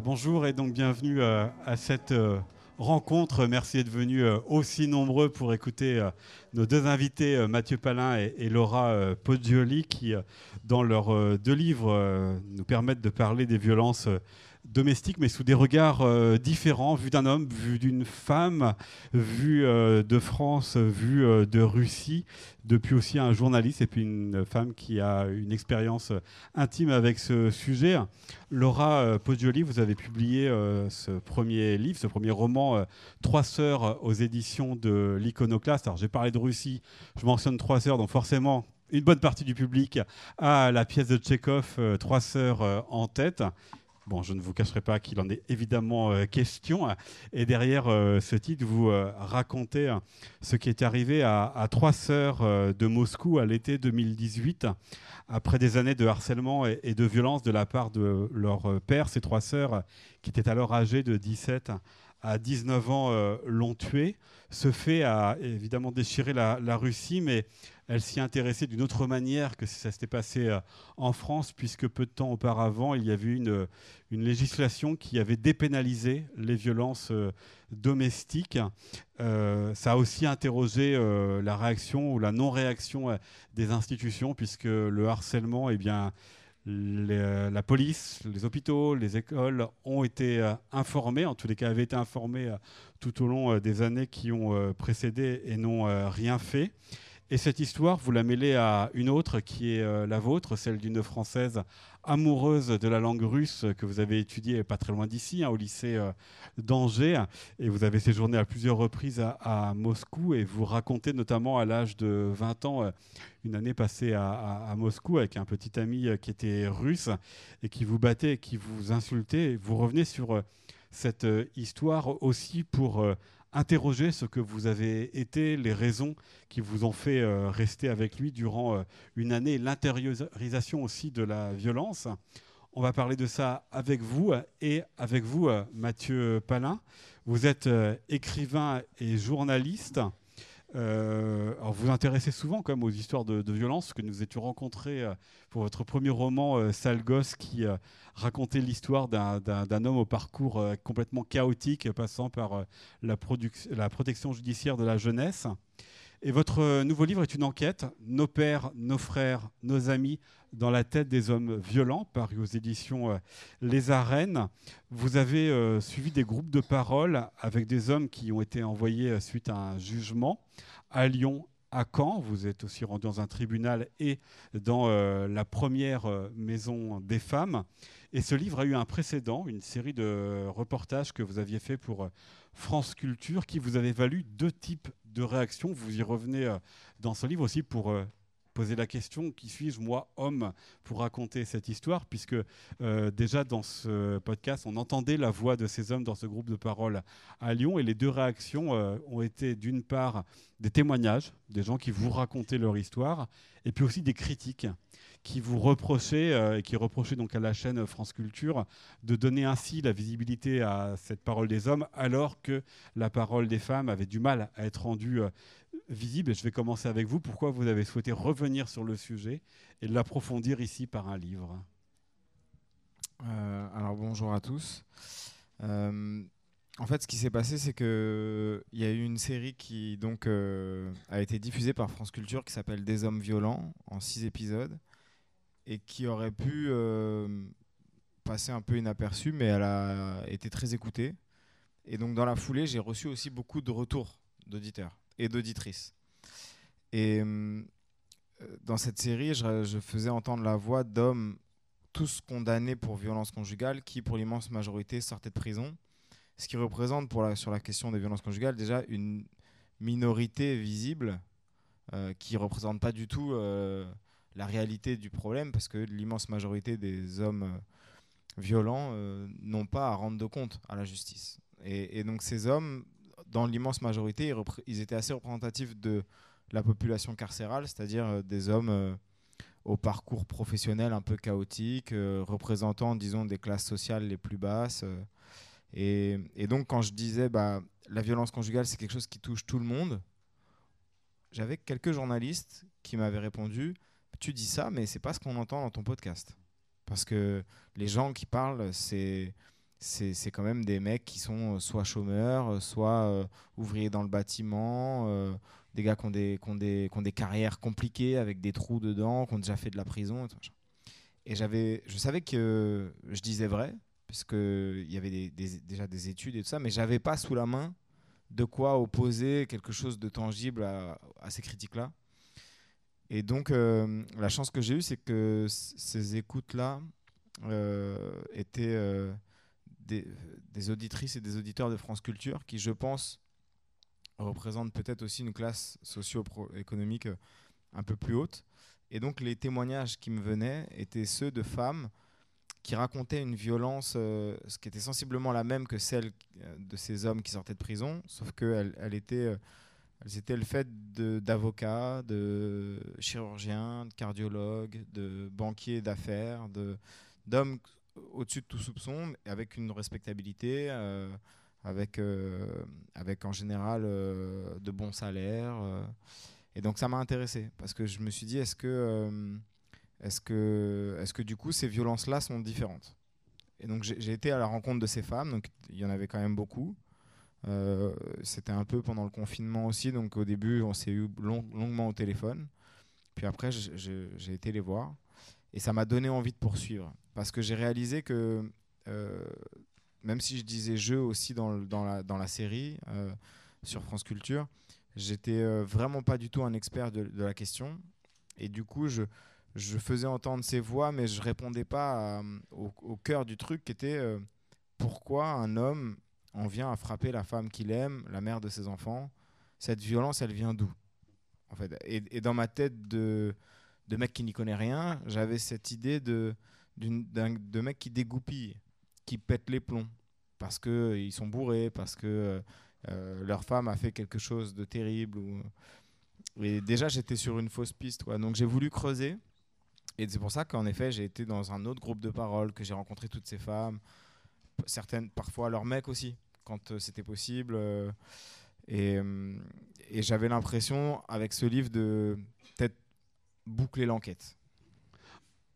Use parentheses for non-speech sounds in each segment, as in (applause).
Bonjour et donc bienvenue euh, à cette euh, rencontre. Merci d'être venus euh, aussi nombreux pour écouter nos deux invités, Mathieu Palin et, Laura Poggioli, qui, dans leurs deux livres, nous permettent de parler des violences domestiques, mais sous des regards euh, différents, vu d'un homme, vu d'une femme, vu euh, de France, vu euh, de Russie, depuis aussi un journaliste et puis une femme qui a une expérience intime avec ce sujet. Laura Poggioli, vous avez publié ce premier livre, ce premier roman, Trois sœurs aux éditions de l'Iconoclaste. Alors j'ai parlé de Russie, je mentionne Trois sœurs, donc forcément une bonne partie du public a la pièce de Tchekhov, Trois sœurs en tête. Bon, je ne vous cacherai pas qu'il en est évidemment euh, question. Et derrière euh, ce titre, vous euh, racontez ce qui est arrivé à, trois sœurs de Moscou à l'été 2018, après des années de harcèlement et, et, de violence de la part de leur père. Ces trois sœurs, qui étaient alors âgées de 17 à 19 ans, l'ont tué. Ce fait a évidemment déchiré la, la Russie, mais elle s'y intéressait d'une autre manière que si ça s'était passé euh, en France, puisque peu de temps auparavant, il y avait une, une législation qui avait dépénalisé les violences euh, domestiques. Euh, ça a aussi interrogé la réaction ou la non-réaction des institutions, puisque le harcèlement, eh bien, la police, les hôpitaux, les écoles ont été informés, en tous les cas avaient été informés tout au long des années qui ont précédé et n'ont rien fait. Et cette histoire, vous la mêlez à une autre qui est euh, la vôtre, celle d'une Française amoureuse de la langue russe que vous avez étudiée pas très loin d'ici, hein, au lycée euh, d'Angers. Et vous avez séjourné à plusieurs reprises à, Moscou et vous racontez notamment à l'âge de 20 ans euh, une année passée à, Moscou avec un petit ami qui était russe et qui vous battait, qui vous insultait. vous revenez sur cette histoire aussi pour interroger ce que vous avez été, les raisons qui vous ont fait euh, rester avec lui durant euh, une année, l'intériorisation aussi de la violence. On va parler de ça avec vous et avec vous, euh, Mathieu Palin. Vous êtes écrivain et journaliste. Euh, alors vous vous intéressez souvent quand même aux histoires de, violence, que nous étions rencontrés euh, pour votre premier roman, euh, Gosse, qui racontait l'histoire d'un homme au parcours complètement chaotique, passant par la, protection judiciaire de la jeunesse. Et votre nouveau livre est une enquête, Nos pères, nos frères, nos amis, dans la tête des hommes violents, paru aux éditions Les Arènes. Vous avez suivi des groupes de parole avec des hommes qui ont été envoyés suite à un jugement à Lyon, à Caen. Vous êtes aussi rendu dans un tribunal et dans euh, la première euh, maison des femmes. Et ce livre a eu un précédent, une série de reportages que vous aviez fait pour euh, France Culture qui vous avait valu deux types de réactions. Vous y revenez dans ce livre aussi pour poser la question qui suis-je, moi, homme, pour raconter cette histoire, puisque euh, déjà dans ce podcast, on entendait la voix de ces hommes dans ce groupe de parole à Lyon, et les deux réactions euh, ont été d'une part des témoignages, des gens qui vous racontaient leur histoire, et puis aussi des critiques qui vous reprochaient euh, et qui reprochaient donc à la chaîne France Culture de donner ainsi la visibilité à cette parole des hommes alors que la parole des femmes avait du mal à être rendue visible. je vais commencer avec vous. Pourquoi vous avez souhaité revenir sur le sujet et l'approfondir ici par un livre? Euh, Alors bonjour à tous. Euh, en fait, ce qui s'est passé, c'est que il y a eu une série qui donc euh, a été diffusée par France Culture qui s'appelle Des hommes violents en six épisodes et qui aurait pu passer un peu inaperçue, mais elle a été très écoutée. Et donc dans la foulée, j'ai reçu aussi beaucoup de retours d'auditeurs et d'auditrices. Et euh, dans cette série, je, faisais entendre la voix d'hommes tous condamnés pour violence conjugale qui, pour l'immense majorité, sortaient de prison. Ce qui représente, sur la question des violences conjugales, déjà une minorité visible euh, qui ne représente pas du tout euh, la réalité du problème parce que l'immense majorité des hommes violents n'ont pas à rendre de compte à la justice. Et, et donc ces hommes dans l'immense majorité, ils, étaient assez représentatifs de la population carcérale, c'est-à-dire euh, des hommes euh, au parcours professionnel un peu chaotique, euh, représentant, disons, des classes sociales les plus basses. Et, donc, quand je disais bah, la violence conjugale, c'est quelque chose qui touche tout le monde, j'avais quelques journalistes qui m'avaient répondu Tu dis ça, mais c'est pas ce qu'on entend dans ton podcast. Parce que les gens qui parlent, c'est c'est quand même des mecs qui sont soit chômeurs, soit ouvriers dans le bâtiment, des gars qui ont des, qui, ont des, qui ont des, carrières compliquées avec des trous dedans, qui ont déjà fait de la prison. Et, j'avais, je savais que je disais vrai, puisqu'il y avait déjà des études et tout ça, mais j'avais pas sous la main de quoi opposer quelque chose de tangible à ces critiques-là. Et donc, euh, la chance que j'ai eue, c'est que ces écoutes-là euh, étaient euh, des, auditrices et des auditeurs de France Culture qui, je pense, représentent peut-être aussi une classe socio-économique un peu plus haute. Et donc, les témoignages qui me venaient étaient ceux de femmes qui racontaient une violence, ce qui était sensiblement la même que celle de ces hommes qui sortaient de prison, sauf qu'elle elle était elles étaient le fait d'avocats, de, chirurgiens, de cardiologues, de banquiers d'affaires, d'hommes au-dessus de tout soupçon, avec une respectabilité, euh, avec, euh, avec en général euh, de bons salaires. et donc ça m'a intéressé, parce que je me suis dit, est-ce que, est-ce que, est que du coup ces violences-là sont différentes? Et donc j'ai été à la rencontre de ces femmes, donc il y en avait quand même beaucoup. Euh, c'était un peu pendant le confinement aussi, donc au début on s'est eu longuement au téléphone. Puis après j'ai été les voir. Et ça m'a donné envie de poursuivre. Parce que j'ai réalisé que euh, même si je disais je aussi dans, dans, la, série euh, sur France Culture, j'étais vraiment pas du tout un expert de, la question. Et du coup je, faisais entendre ces voix mais je répondais pas au, cœur du truc qui était pourquoi un homme on vient à frapper la femme qu'il aime, la mère de ses enfants. Cette violence, elle vient d'où en fait? Et, dans ma tête de, de mec qui n'y connaît rien, j'avais cette idée de, de mec qui dégoupille, qui pète les plombs, parce qu'ils euh, sont bourrés, parce que euh, leur femme a fait quelque chose de terrible. Et déjà, j'étais sur une fausse piste. Donc j'ai voulu creuser. Et c'est pour ça qu'en effet, j'ai été dans un autre groupe de parole, que j'ai rencontré toutes ces femmes, certaines, parfois leurs mecs aussi, quand euh, c'était possible. Euh, et, euh, et j'avais l'impression, avec ce livre, de peut-être boucler l'enquête.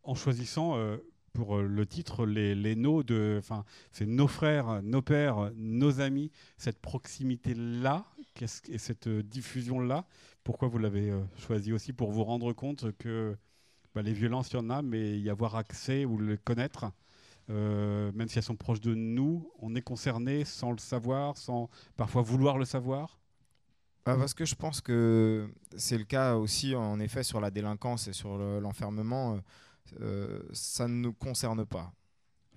En choisissant pour le titre les, les nos de enfin c'est nos frères nos pères nos amis cette proximité là et cette diffusion là pourquoi vous l'avez choisi aussi pour vous rendre compte que bah, les violences il y en a mais y avoir accès ou le connaître euh, même si elles sont proches de nous, on est concerné sans le savoir, sans parfois vouloir le savoir bah, Parce que je pense que c'est le cas aussi, en effet, sur la délinquance et sur l'enfermement. Euh, euh, ça ne nous concerne pas.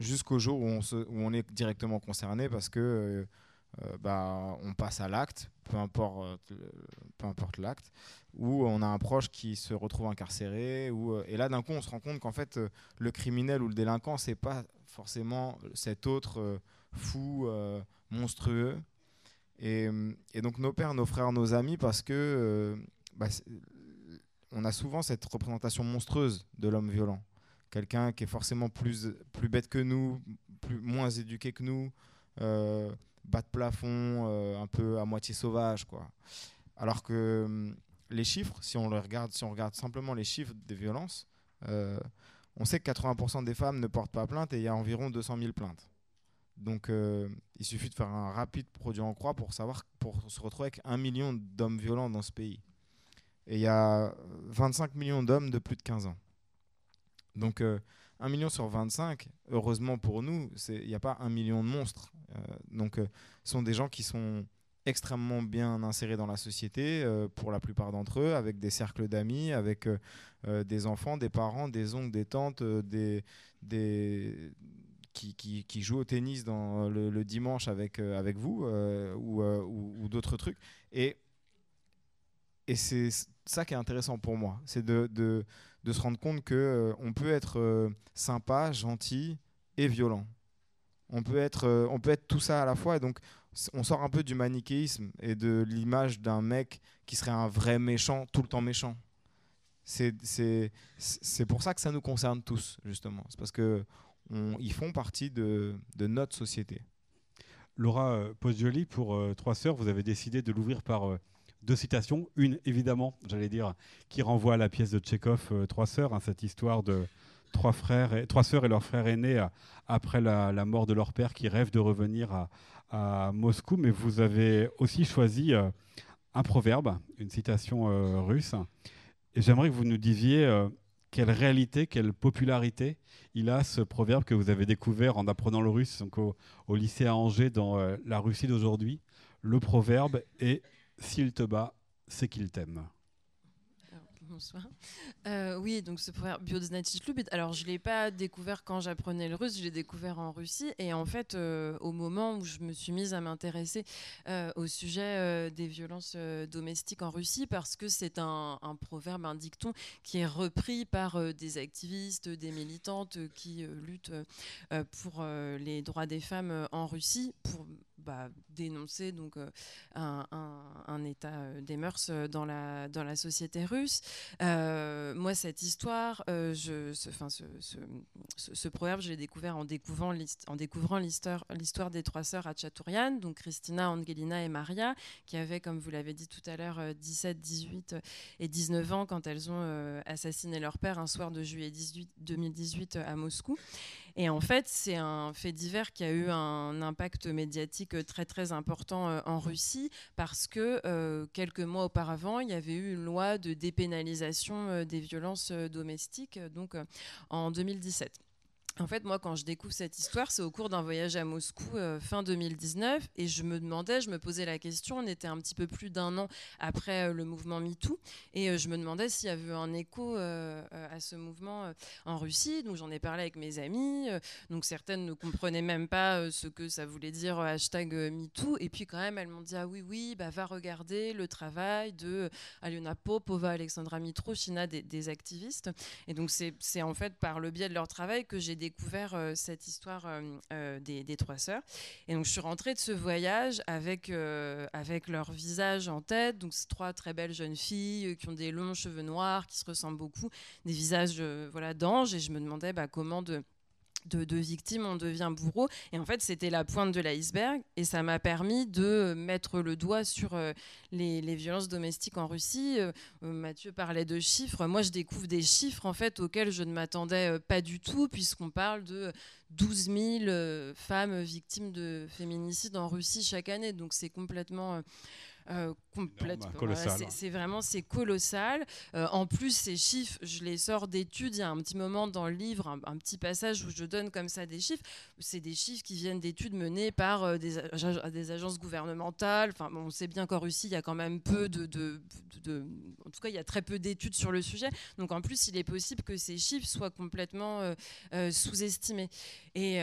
Jusqu'au jour où on, où on, est directement concerné parce que bah, on passe à l'acte, peu importe, peu importe l'acte, ou on a un proche qui se retrouve incarcéré, ou, et là d'un coup on se rend compte qu'en fait le criminel ou le délinquant c'est pas forcément cet autre euh, fou, euh, monstrueux. Et, donc nos pères, nos frères, nos amis, parce que euh, bah, on a souvent cette représentation monstrueuse de l'homme violent. Quelqu'un qui est forcément plus, plus bête que nous, plus, moins éduqué que nous, bas de plafond, un peu à moitié sauvage. Quoi. Alors que les chiffres, si on, le regarde, si on regarde simplement les chiffres des violences, on sait que 80% des femmes ne portent pas plainte et il y a environ 200 000 plaintes. Donc euh, il suffit de faire un rapide produit en croix pour savoir pour se retrouver avec un million d'hommes violents dans ce pays. Et il y a 25 millions d'hommes de plus de 15 ans. Donc euh, un 1 million sur 25, heureusement pour nous, il n'y a pas un million de monstres. Euh, donc ce sont des gens qui sont extrêmement bien insérés dans la société, euh, pour la plupart d'entre eux, avec des cercles d'amis, avec euh, euh, des enfants, des parents, des oncles, des tantes, des, des, qui, qui, qui, jouent au tennis dans le, dimanche avec, avec vous ou, ou, d'autres trucs. Et, et c'est ça qui est intéressant pour moi, c'est de, de, de, se rendre compte qu'on on peut être sympa, gentil et violent. On peut, être, on peut être tout ça à la fois. Donc, on sort un peu du manichéisme et de l'image d'un mec qui serait un vrai méchant, tout le temps méchant. C'est pour ça que ça nous concerne tous, justement. C'est parce qu'ils font partie de, notre société. Laura euh, Poggioli, pour euh, Trois Sœurs, vous avez décidé de l'ouvrir par euh, deux citations. Une, évidemment, j'allais dire, qui renvoie à la pièce de Tchekhov, Trois Sœurs, hein, cette histoire de, trois frères, et, trois sœurs et leur frère aîné après la, mort de leur père qui rêvent de revenir à, à Moscou. Mais vous avez aussi choisi un proverbe, une citation russe. Et j'aimerais que vous nous disiez quelle réalité, quelle popularité il a ce proverbe que vous avez découvert en apprenant le russe au, lycée à Angers dans euh, la Russie d'aujourd'hui. Le proverbe est s'il te bat, c'est qu'il t'aime bonsoir. Euh, oui, donc ce proverbe Club, alors je ne l'ai pas découvert quand j'apprenais le russe, je l'ai découvert en Russie. Et en fait, euh, au moment où je me suis mise à m'intéresser euh, au sujet des violences domestiques en Russie, parce que c'est un, proverbe, un dicton qui est repris par des activistes, des militantes qui luttent pour les droits des femmes en Russie, pour bah, dénoncer donc euh, un, état euh, des mœurs euh, dans la dans la société russe. moi, cette histoire, ce, ce, ce, proverbe, je l'ai découvert en découvrant l'histoire des trois sœurs Tchaturian, donc Christina, Angelina et Maria, qui avaient, comme vous l'avez dit tout à l'heure, 17, 18 et 19 ans quand elles ont assassiné leur père un soir de juillet 18, 2018 à Moscou. Et en fait, c'est un fait divers qui a eu un impact médiatique très très important euh, en Russie parce que euh, quelques mois auparavant, il y avait eu une loi de dépénalisation euh, des violences domestiques, donc en 2017. En fait, moi, quand je découvre cette histoire, c'est au cours d'un voyage à Moscou euh, fin 2019, et je me demandais, je me posais la question, on était un petit peu plus d'un an après euh, le mouvement MeToo, et euh, je me demandais s'il y avait un écho à ce mouvement en Russie. Donc j'en ai parlé avec mes amis, donc certaines ne comprenaient même pas ce que ça voulait dire hashtag MeToo, et puis quand même elles m'ont dit ah oui oui, bah va regarder le travail de Aliona Popova, Alexandra Mitroshina, des, des activistes, et donc c'est en fait par le biais de leur travail que j'ai découvert euh, cette histoire euh, euh, des, trois sœurs. Et donc je suis rentrée de ce voyage avec, avec leur visage en tête. Donc c'est trois très belles jeunes filles qui ont des longs cheveux noirs, qui se ressemblent beaucoup, des visages voilà, d'anges. Et je me demandais bah, comment de de, victimes, on devient bourreau. Et en fait, c'était la pointe de l'iceberg. Et ça m'a permis de mettre le doigt sur euh, les, violences domestiques en Russie. Euh, euh, Mathieu parlait de chiffres. Moi, je découvre des chiffres en fait auxquels je ne m'attendais pas du tout, puisqu'on parle de 12 000 femmes victimes de féminicide en Russie chaque année. Donc, c'est complètement euh, c'est vraiment c'est colossal. Euh, en plus, ces chiffres, je les sors d'études. Il y a un petit moment dans le livre, un, petit passage où je donne comme ça des chiffres. C'est des chiffres qui viennent d'études menées par euh, des, des, agences gouvernementales. Enfin, on sait bien qu'en Russie, il y a quand même peu de, de, en tout cas, il y a très peu d'études sur le sujet. Donc, en plus, il est possible que ces chiffres soient complètement sous-estimés. Et,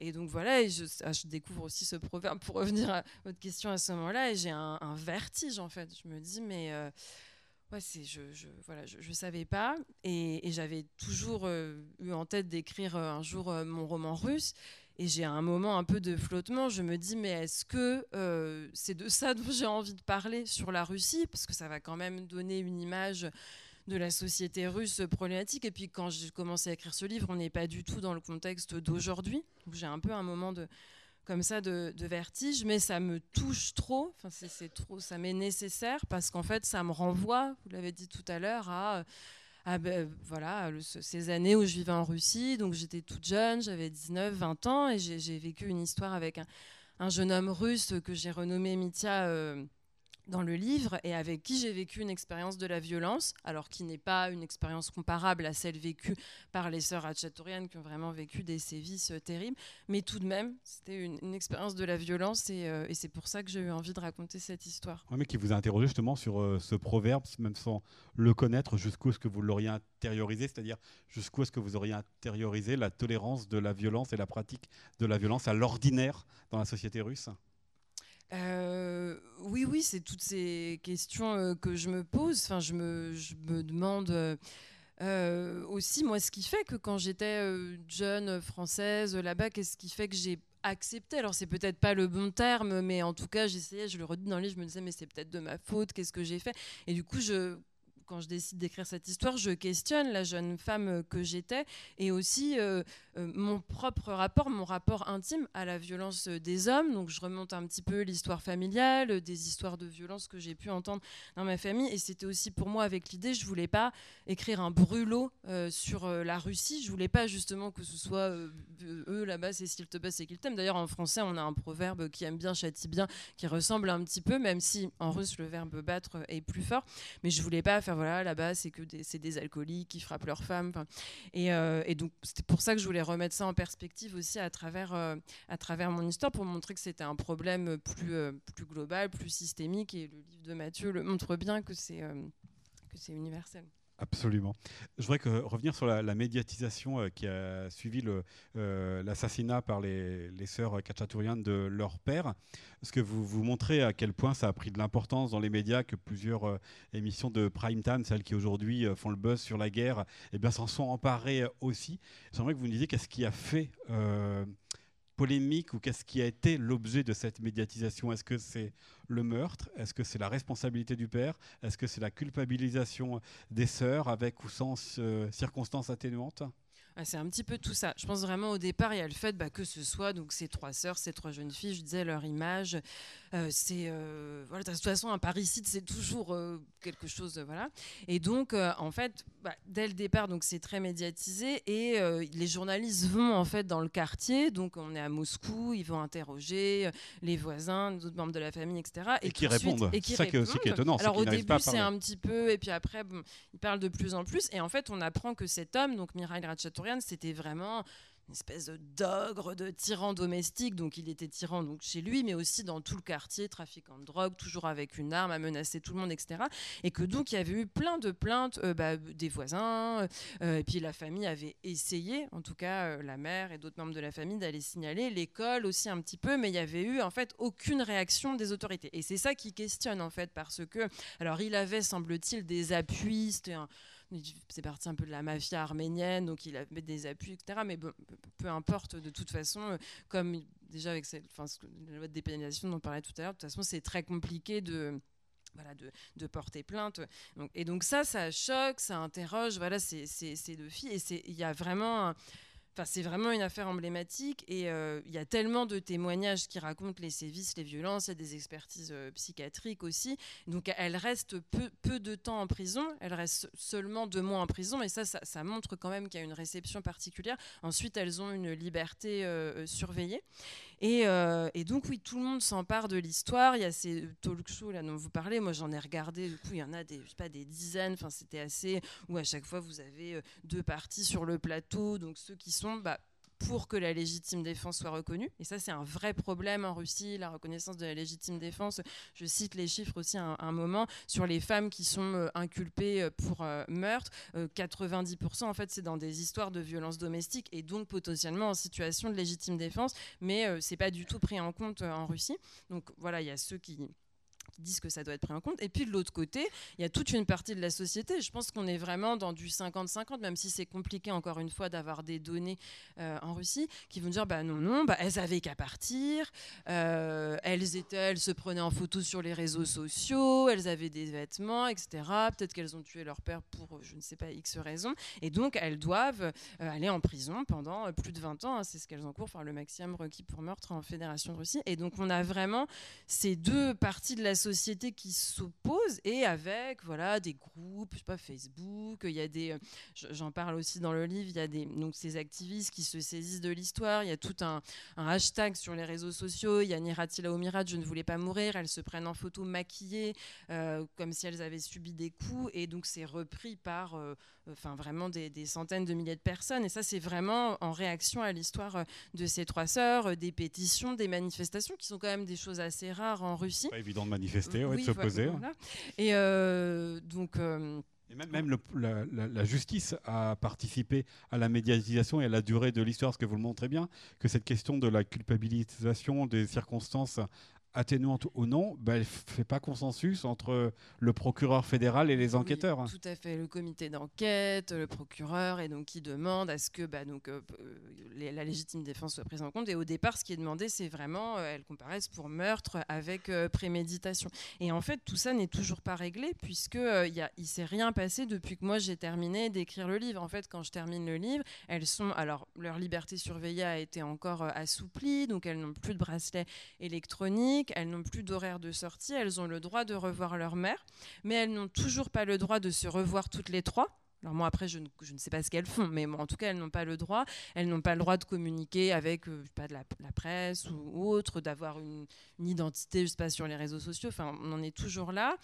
et, donc voilà, je, ah, je, découvre aussi ce proverbe pour revenir à votre question à ce moment-là. Et j'ai un un vertige en fait. Je me dis mais euh, ouais c'est je, je, voilà je, je savais pas et, j'avais toujours euh, eu en tête d'écrire euh, un jour mon roman russe et j'ai un moment un peu de flottement. Je me dis mais est-ce que c'est de ça dont j'ai envie de parler sur la Russie? Parce que ça va quand même donner une image de la société russe problématique. Et puis quand j'ai commencé à écrire ce livre, on n'est pas du tout dans le contexte d'aujourd'hui. J'ai un peu un moment de, comme ça de, vertige, mais ça me touche trop. Enfin, c'est trop, ça m'est nécessaire parce qu'en fait, ça me renvoie, vous l'avez dit tout à l'heure, à, ben, voilà, ces années où je vivais en Russie. Donc j'étais toute jeune, j'avais 19, 20 ans, et j'ai vécu une histoire avec un, jeune homme russe que j'ai renommé Mitya. Euh, dans le livre et avec qui j'ai vécu une expérience de la violence, alors qui n'est pas une expérience comparable à celle vécue par les sœurs Hatchatorian qui ont vraiment vécu des sévices euh, terribles, mais tout de même, c'était une, expérience de la violence euh, et, c'est pour ça que j'ai eu envie de raconter cette histoire. mais qui vous a interrogé justement sur euh, ce proverbe, même sans le connaître, jusqu'où est-ce que vous l'auriez intériorisé, c'est-à-dire jusqu'où est-ce que vous auriez intériorisé la tolérance de la violence et la pratique de la violence à l'ordinaire dans la société russe? Euh, oui, oui, c'est toutes ces questions euh, que je me pose. Enfin, je me, je me demande euh, aussi, moi, ce qui fait que quand j'étais jeune française là-bas, qu'est-ce qui fait que j'ai accepté? Alors, c'est peut-être pas le bon terme, mais en tout cas, j'essayais, je le redis dans le livre, je me disais, mais c'est peut-être de ma faute, qu'est-ce que j'ai fait? Et du coup, je quand je décide d'écrire cette histoire, je questionne la jeune femme que j'étais et aussi mon propre rapport, mon rapport intime à la violence des hommes. Donc je remonte un petit peu l'histoire familiale, des histoires de violence que j'ai pu entendre dans ma famille. Et c'était aussi pour moi avec l'idée, je voulais pas écrire un brûlot sur la Russie. Je voulais pas justement que ce soit eux là-bas, c'est s'ils te baissent, c'est qu'ils t'aiment. D'ailleurs, en français, on a un proverbe qui aime bien, châtie bien, qui ressemble un petit peu, même si en russe, le verbe battre est plus fort. Mais je voulais pas faire, voilà, là-bas, c'est que des, des alcooliques qui frappent leurs femmes. Et, euh, et, donc, c'était pour ça que je voulais remettre ça en perspective aussi à travers, euh, à travers mon histoire, pour montrer que c'était un problème plus, euh, plus global, plus systémique. Et le livre de Mathieu montre bien que c'est universel. Absolument. Je voudrais que, revenir sur la, médiatisation euh, qui a suivi euh, l'assassinat par les, sœurs Kachatourian de leur père. Est-ce que vous vous montrez à quel point ça a pris de l'importance dans les médias que plusieurs euh, émissions de prime time, celles qui aujourd'hui font le buzz sur la guerre, eh s'en sont emparées aussi? J'aimerais que vous nous disiez qu'est-ce qui a fait polémique ou qu'est-ce qui a été l'objet de cette médiatisation? Est-ce que c'est le meurtre? Est-ce que c'est la responsabilité du père? Est-ce que c'est la culpabilisation des sœurs avec ou sans euh, circonstances atténuantes? Ah, c'est un petit peu tout ça. Je pense vraiment au départ, il y a le fait bah, que ce soit donc ces trois sœurs, ces trois jeunes filles, je disais leur image. Euh, c'est euh, voilà, de toute façon un parricide, c'est toujours euh, quelque chose, voilà. Et donc en fait, bah, dès le départ, donc c'est très médiatisé et les journalistes (laughs) vont en fait dans le quartier. Donc on est à Moscou, ils vont interroger les voisins, d'autres membres de la famille, etc. Et, qui répondent. Et qui ça qui est aussi qui est étonnant. Alors au début, c'est un petit peu, et puis après, bon, ils parlent de plus en plus. Et en fait, on apprend que cet homme, donc Mikhail C'était vraiment une espèce d'ogre, de tyran domestique. Donc il était tyran donc chez lui, mais aussi dans tout le quartier, trafiquant de drogue, toujours avec une arme, à menacer tout le monde, etc. Et que donc il y avait eu plein de plaintes euh, bah, des voisins. Euh, et puis la famille avait essayé, en tout cas euh, la mère et d'autres membres de la famille, d'aller signaler. L'école aussi un petit peu, mais il y avait eu en fait aucune réaction des autorités. Et c'est ça qui questionne en fait, parce que, alors il avait, semble-t-il, des appuis, c'était un c'est parti un peu de la mafia arménienne, donc il avait des appuis, etc. Mais peu importe, de toute façon, euh, comme déjà avec cette, enfin, la loi de dépénalisation dont on parlait tout à l'heure, de toute façon, c'est très compliqué de voilà, de, porter plainte. Et donc ça, ça choque, ça interroge, voilà, ces, deux filles. Et il y a vraiment... C'est vraiment une affaire emblématique et euh, il y a tellement de témoignages qui racontent les sévices, les violences, il y a des expertises euh, psychiatriques aussi. Donc elle reste peu, de temps en prison, elle reste seulement deux mois en prison et ça, ça, montre quand même qu'il y a une réception particulière. Ensuite, elles ont une liberté euh, surveillée. Et, donc, oui, tout le monde s'empare de l'histoire. Il y a ces talk shows là dont vous parlez. Moi, j'en ai regardé. Du coup, il y en a des, pas, des dizaines. Enfin, c'était assez. Où à chaque fois, vous avez deux parties sur le plateau. Donc, ceux qui sont. Bah, pour que la légitime défense soit reconnue. Et ça, c'est un vrai problème en Russie, la reconnaissance de la légitime défense. Je cite les chiffres aussi un, moment sur les femmes qui sont euh, inculpées euh, pour euh, meurtre. 90% en fait, c'est dans des histoires de violence domestique et donc potentiellement en situation de légitime défense, mais c'est pas du tout pris en compte en Russie. Donc voilà, il y a ceux qui qui disent que ça doit être pris en compte. Et puis de l'autre côté, il y a toute une partie de la société. Je pense qu'on est vraiment dans du 50-50, même si c'est compliqué encore une fois d'avoir des données euh, en Russie, qui vont dire bah non, non, bah, elles avaient qu'à partir, euh, elles étaient, elles se prenaient en photo sur les réseaux sociaux, elles avaient des vêtements, etc. Peut-être qu'elles ont tué leur père pour je ne sais pas X raison, et donc elles doivent euh, aller en prison pendant plus de 20 ans. Hein. c'est ce qu'elles encourent, enfin le maximum requis pour meurtre en Fédération de Russie. Et donc on a vraiment ces deux parties de société qui s'oppose et avec voilà des groupes, pas Facebook, il y a des, j'en parle aussi dans le livre, il y a des donc ces activistes qui se saisissent de l'histoire, il y a tout un, hashtag sur les réseaux sociaux, il y a Niratila Omirat, je ne voulais pas mourir, elles se prennent en photo maquillées euh, comme si elles avaient subi des coups et donc c'est repris par euh, enfin vraiment des, centaines de milliers de personnes et ça c'est vraiment en réaction à l'histoire euh, de ces trois sœurs, des pétitions, des manifestations qui sont quand même des choses assez rares en Russie. Pas évident de manifester de s'opposer. Et euh, donc. Euh, et même, la, justice a participé à la médiatisation et à la durée de l'histoire, ce que vous le montrez bien, que cette question de la culpabilisation des circonstances atténuante ou non, bah, elle ne fait pas consensus entre le procureur fédéral et les enquêteurs. Oui, tout à fait. Le comité d'enquête, le procureur, et donc qui demande à ce que bah, donc, euh, euh, la légitime défense soit prise en compte. Et au départ, ce qui est demandé, c'est vraiment euh, elle comparaisse pour meurtre avec préméditation. Et en fait, tout ça n'est toujours pas réglé puisque il ne s'est rien passé depuis que moi j'ai terminé d'écrire le livre. En fait, quand je termine le livre, elles sont alors leur liberté surveillée a été encore assouplie, donc elles n'ont plus de bracelet électronique elles n'ont plus d'horaire de sortie, elles ont le droit de revoir leur mère, mais elles n'ont toujours pas le droit de se revoir toutes les trois. Alors moi après je ne, sais pas ce qu'elles font, mais en tout cas elles n'ont pas le droit. Elles n'ont pas le droit de communiquer avec euh, pas de la, presse ou, autre, d'avoir une, identité, je sais pas sur les réseaux sociaux. Enfin on en est toujours là.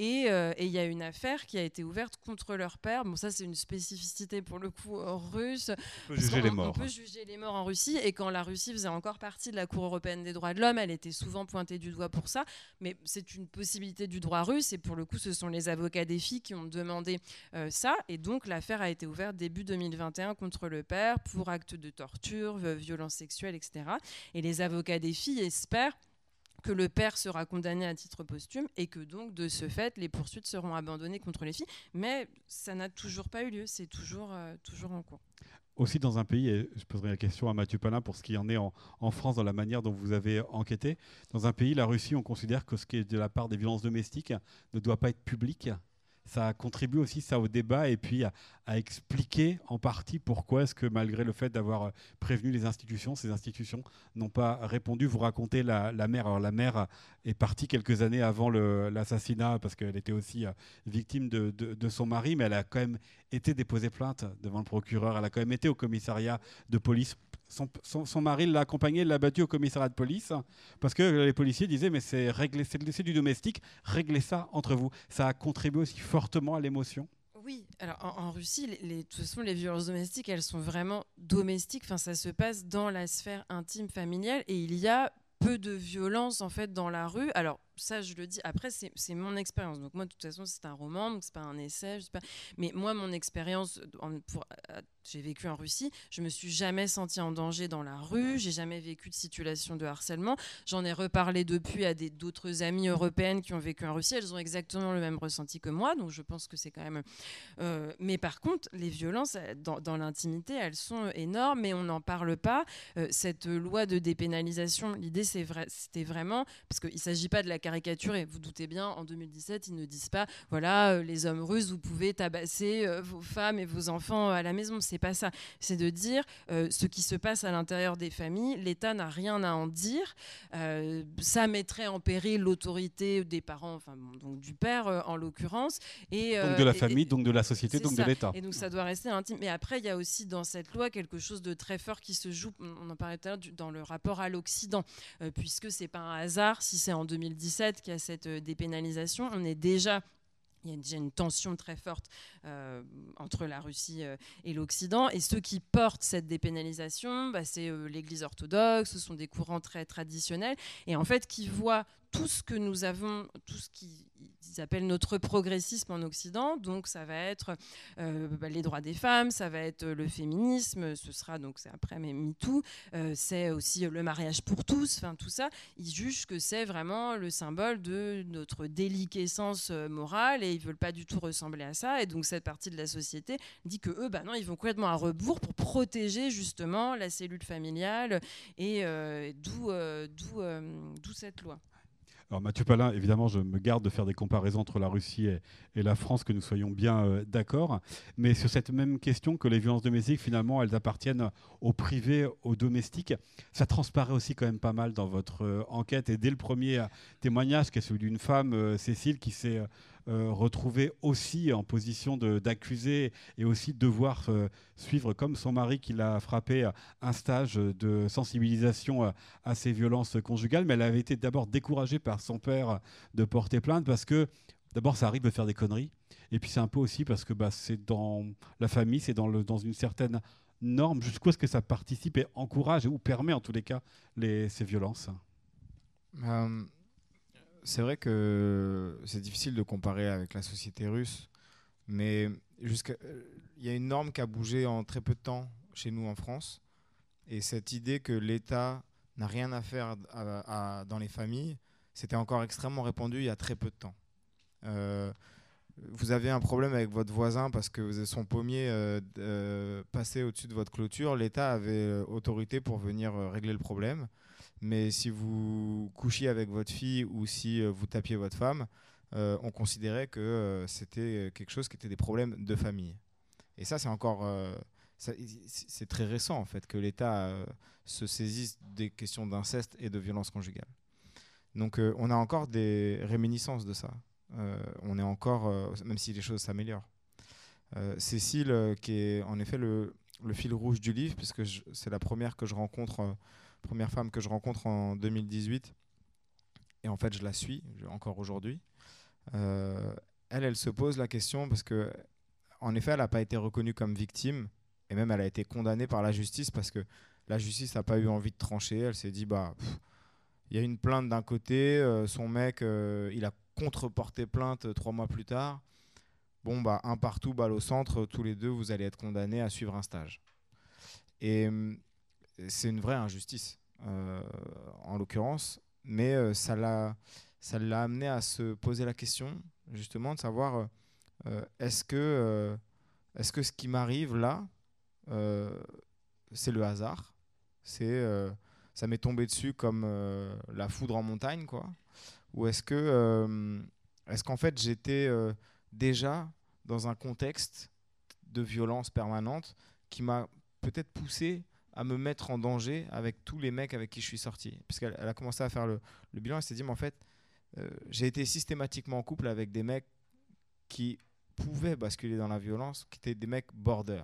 Euh, et il y a une affaire qui a été ouverte contre leur père. Bon, ça, c'est une spécificité pour le coup russe. On peut juger les morts. On peut juger les morts en Russie. Et quand la Russie faisait encore partie de la Cour européenne des droits de l'homme, elle était souvent pointée du doigt pour ça. Mais c'est une possibilité du droit russe. Et pour le coup, ce sont les avocats des filles qui ont demandé euh, ça. Et donc, l'affaire a été ouverte début 2021 contre le père pour actes de torture, violences sexuelles, etc. Et les avocats des filles espèrent que le père sera condamné à titre posthume et que donc de ce fait les poursuites seront abandonnées contre les filles. Mais ça n'a toujours pas eu lieu, c'est toujours, euh, toujours en cours. Aussi dans un pays, et je poserai la question à Mathieu Palin pour ce qui en est en, en, France dans la manière dont vous avez enquêté, dans un pays, la Russie, on considère que ce qui est de la part des violences domestiques ne doit pas être public ça contribue aussi ça au débat et puis à, expliquer en partie pourquoi est-ce que malgré le fait d'avoir euh, prévenu les institutions, ces institutions n'ont pas répondu. Vous racontez la, mère. Alors la mère est partie quelques années avant l'assassinat parce qu'elle était aussi euh, victime de, de, son mari, mais elle a quand même été déposée plainte devant le procureur. Elle a quand même été au commissariat de police son, mari l'a accompagné, l'a battu au commissariat de police parce que les policiers disaient mais c'est c'est du domestique, réglez ça entre vous. Ça a contribué aussi fortement à l'émotion. Oui, alors en, Russie, les, de toute façon, les violences domestiques, elles sont vraiment domestiques. Enfin, ça se passe dans la sphère intime familiale et il y a peu de violence en fait dans la rue. Alors ça, je le dis. Après, c'est mon expérience. Donc moi, de toute façon, c'est un roman, donc c'est pas un essai. Mais moi, mon expérience, j'ai vécu en Russie. Je me suis jamais sentie en danger dans la rue. J'ai jamais vécu de situation de harcèlement. J'en ai reparlé depuis à d'autres amies européennes qui ont vécu en Russie. Elles ont exactement le même ressenti que moi. Donc je pense que c'est quand même. Euh, mais par contre, les violences dans, dans l'intimité, elles sont énormes, mais on n'en parle pas. Euh, cette loi de dépénalisation, l'idée, c'était vrai, vraiment parce qu'il ne s'agit pas de la caricature et vous doutez bien, en 2017, ils ne disent pas voilà, euh, les hommes russes, vous pouvez tabasser euh, vos femmes et vos enfants à la maison. C'est pas ça. C'est de dire euh, ce qui se passe à l'intérieur des familles. L'État n'a rien à en dire. ça mettrait en péril l'autorité des parents, enfin donc du père en l'occurrence. Et, donc de la famille, donc de la société, donc de l'État. Et donc ça doit rester intime. Mais après, il y a aussi dans cette loi quelque chose de très fort qui se joue, on en parlait tout à l'heure, dans le rapport à l'Occident, puisque c'est pas un hasard si c'est en 2017 qui a cette euh, dépénalisation, on est déjà il y a déjà une tension très forte euh, entre la Russie euh, et l'Occident. Et ceux qui portent cette dépénalisation, bah, c'est l'Église orthodoxe, ce sont des courants très traditionnels, et en fait qui voient tout ce que nous avons, tout ce qui ils appellent notre progressisme en Occident. Donc ça va être euh, bah, les droits des femmes, ça va être le féminisme, ce sera donc c'est après mais MeToo, euh, c'est aussi le mariage pour tous, enfin tout ça. Ils jugent que c'est vraiment le symbole de notre déliquescence euh, morale et ils veulent pas du tout ressembler à ça. Et donc cette partie de la société dit que eux, bah non, ils vont complètement à rebours pour protéger justement la cellule familiale et d'où d'où cette loi. Alors Mathieu Palin, évidemment, je me garde de faire des comparaisons entre la Russie et, la France, que nous soyons bien euh, d'accord. Mais sur cette même question, que les violences domestiques, finalement, elles appartiennent au privé, au domestique, ça transparaît aussi quand même pas mal dans votre euh, enquête. Et dès le premier euh, témoignage, qui est celui d'une femme, Cécile, qui s'est retrouver aussi en position d'accuser et aussi devoir euh, suivre, comme son mari qui l'a frappé, un stage de sensibilisation à ces violences conjugales. Mais elle avait été d'abord découragée par son père de porter plainte parce que d'abord ça arrive de faire des conneries. Et puis c'est un peu aussi parce que bah, c'est dans la famille, c'est dans, dans une certaine norme. Jusqu'où est-ce que ça participe et encourage ou permet en tous les cas les, ces violences? Euh, c'est vrai que c'est difficile de comparer avec la société russe, mais il y a une norme qui a bougé en très peu de temps chez nous en France, et cette idée que l'État n'a rien à faire dans les familles, c'était encore extrêmement répandu il y a très peu de temps. vous avez un problème avec votre voisin parce que son pommier passé au-dessus de votre clôture, l'État avait autorité pour venir régler le problème. Mais si vous couchiez avec votre fille ou si vous tapiez votre femme, on considérait que c'était quelque chose qui était des problèmes de famille. Et ça, c'est encore c'est très récent en fait que l'État euh, se saisisse des questions d'inceste et de violence conjugale. Donc euh, on a encore des réminiscences de ça. Euh, on est encore, même si les choses s'améliorent. Cécile, qui est en effet le, fil rouge du livre, puisque c'est la première que je rencontre, première femme que je rencontre en 2018, et en fait je la suis encore aujourd'hui. elle, elle se pose la question parce que, en effet, elle n'a pas été reconnue comme victime et même, elle a été condamnée par la justice parce que la justice n'a pas eu envie de trancher. Elle s'est dit, bah, il y a une plainte d'un côté, euh, son mec, euh, il a contreporté plainte trois mois plus tard. Bon, bah, un partout, balle au centre, tous les deux, vous allez être condamnés à suivre un stage. Et euh, c'est une vraie injustice, en l'occurrence, mais ça l'a ça l'a amené à se poser la question, justement, de savoir est-ce que, est -ce que ce qui m'arrive là, euh, c'est le hasard. C'est euh, ça m'est tombé dessus comme euh, la foudre en montagne, quoi. Ou est-ce que est-ce qu'en fait j'étais déjà dans un contexte de violence permanente qui m'a peut-être poussé à me mettre en danger avec tous les mecs avec qui je suis sorti. Puisqu'elle elle a commencé à faire le, bilan, elle s'est dit, mais en fait, j'ai été systématiquement en couple avec des mecs qui pouvaient basculer dans la violence, qui étaient des mecs border.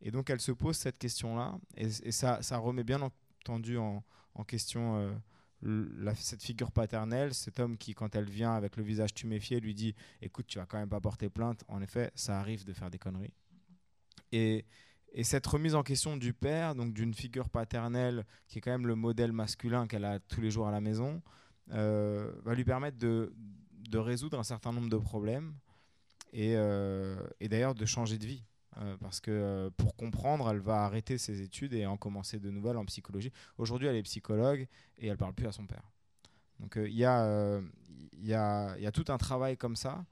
Et donc elle se pose cette question-là, et, ça, ça, remet bien entendu en, question euh, cette figure paternelle, cet homme qui, quand elle vient avec le visage tuméfié, lui dit Écoute, tu vas quand même pas porter plainte. En effet, ça arrive de faire des conneries. Et, et cette remise en question du père, donc d'une figure paternelle qui est quand même le modèle masculin qu'elle a tous les jours à la maison, euh, va lui permettre de, résoudre un certain nombre de problèmes et, euh, d'ailleurs de changer de vie. Euh, parce que pour comprendre, elle va arrêter ses études et en commencer de nouvelles en psychologie. Aujourd'hui, elle est psychologue et elle parle plus à son père. Donc il y, a, tout un travail comme ça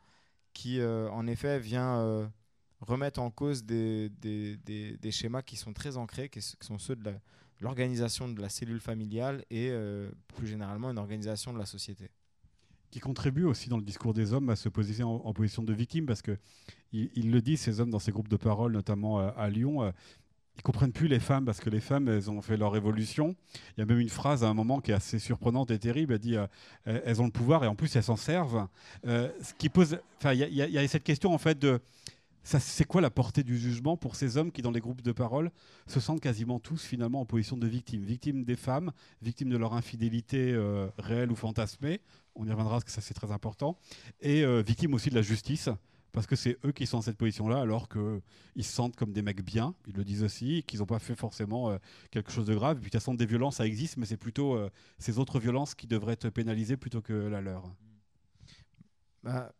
qui, en effet, vient remettre en cause des, des, des, schémas qui sont très ancrés, qui, sont ceux de l'organisation de la cellule familiale et plus généralement une organisation de la société qui contribue aussi dans le discours des hommes à se positionner en, position de victime, parce que il, le dit, ces hommes, dans ces groupes de parole, notamment euh, à, Lyon, euh, ils comprennent plus les femmes parce que les femmes, elles ont fait leur révolution. Il y a même une phrase à un moment qui est assez surprenante et terrible. Elle dit euh, elles ont le pouvoir et en plus elles s'en servent. ce qui pose, enfin, il y, y, a cette question en fait de c'est quoi la portée du jugement pour ces hommes qui, dans les groupes de parole, se sentent quasiment tous finalement en position de victime? Victimes des femmes, victimes de leur infidélité euh, réelle ou fantasmée, on y reviendra parce que ça c'est très important, et euh, victimes aussi de la justice, parce que c'est eux qui sont dans cette position-là, alors qu'ils se sentent comme des mecs bien, ils le disent aussi, qu'ils n'ont pas fait forcément euh, quelque chose de grave. Et puis de toute façon, des violences, ça existe, mais c'est plutôt ces autres violences qui devraient être pénalisées plutôt que la leur. Bah,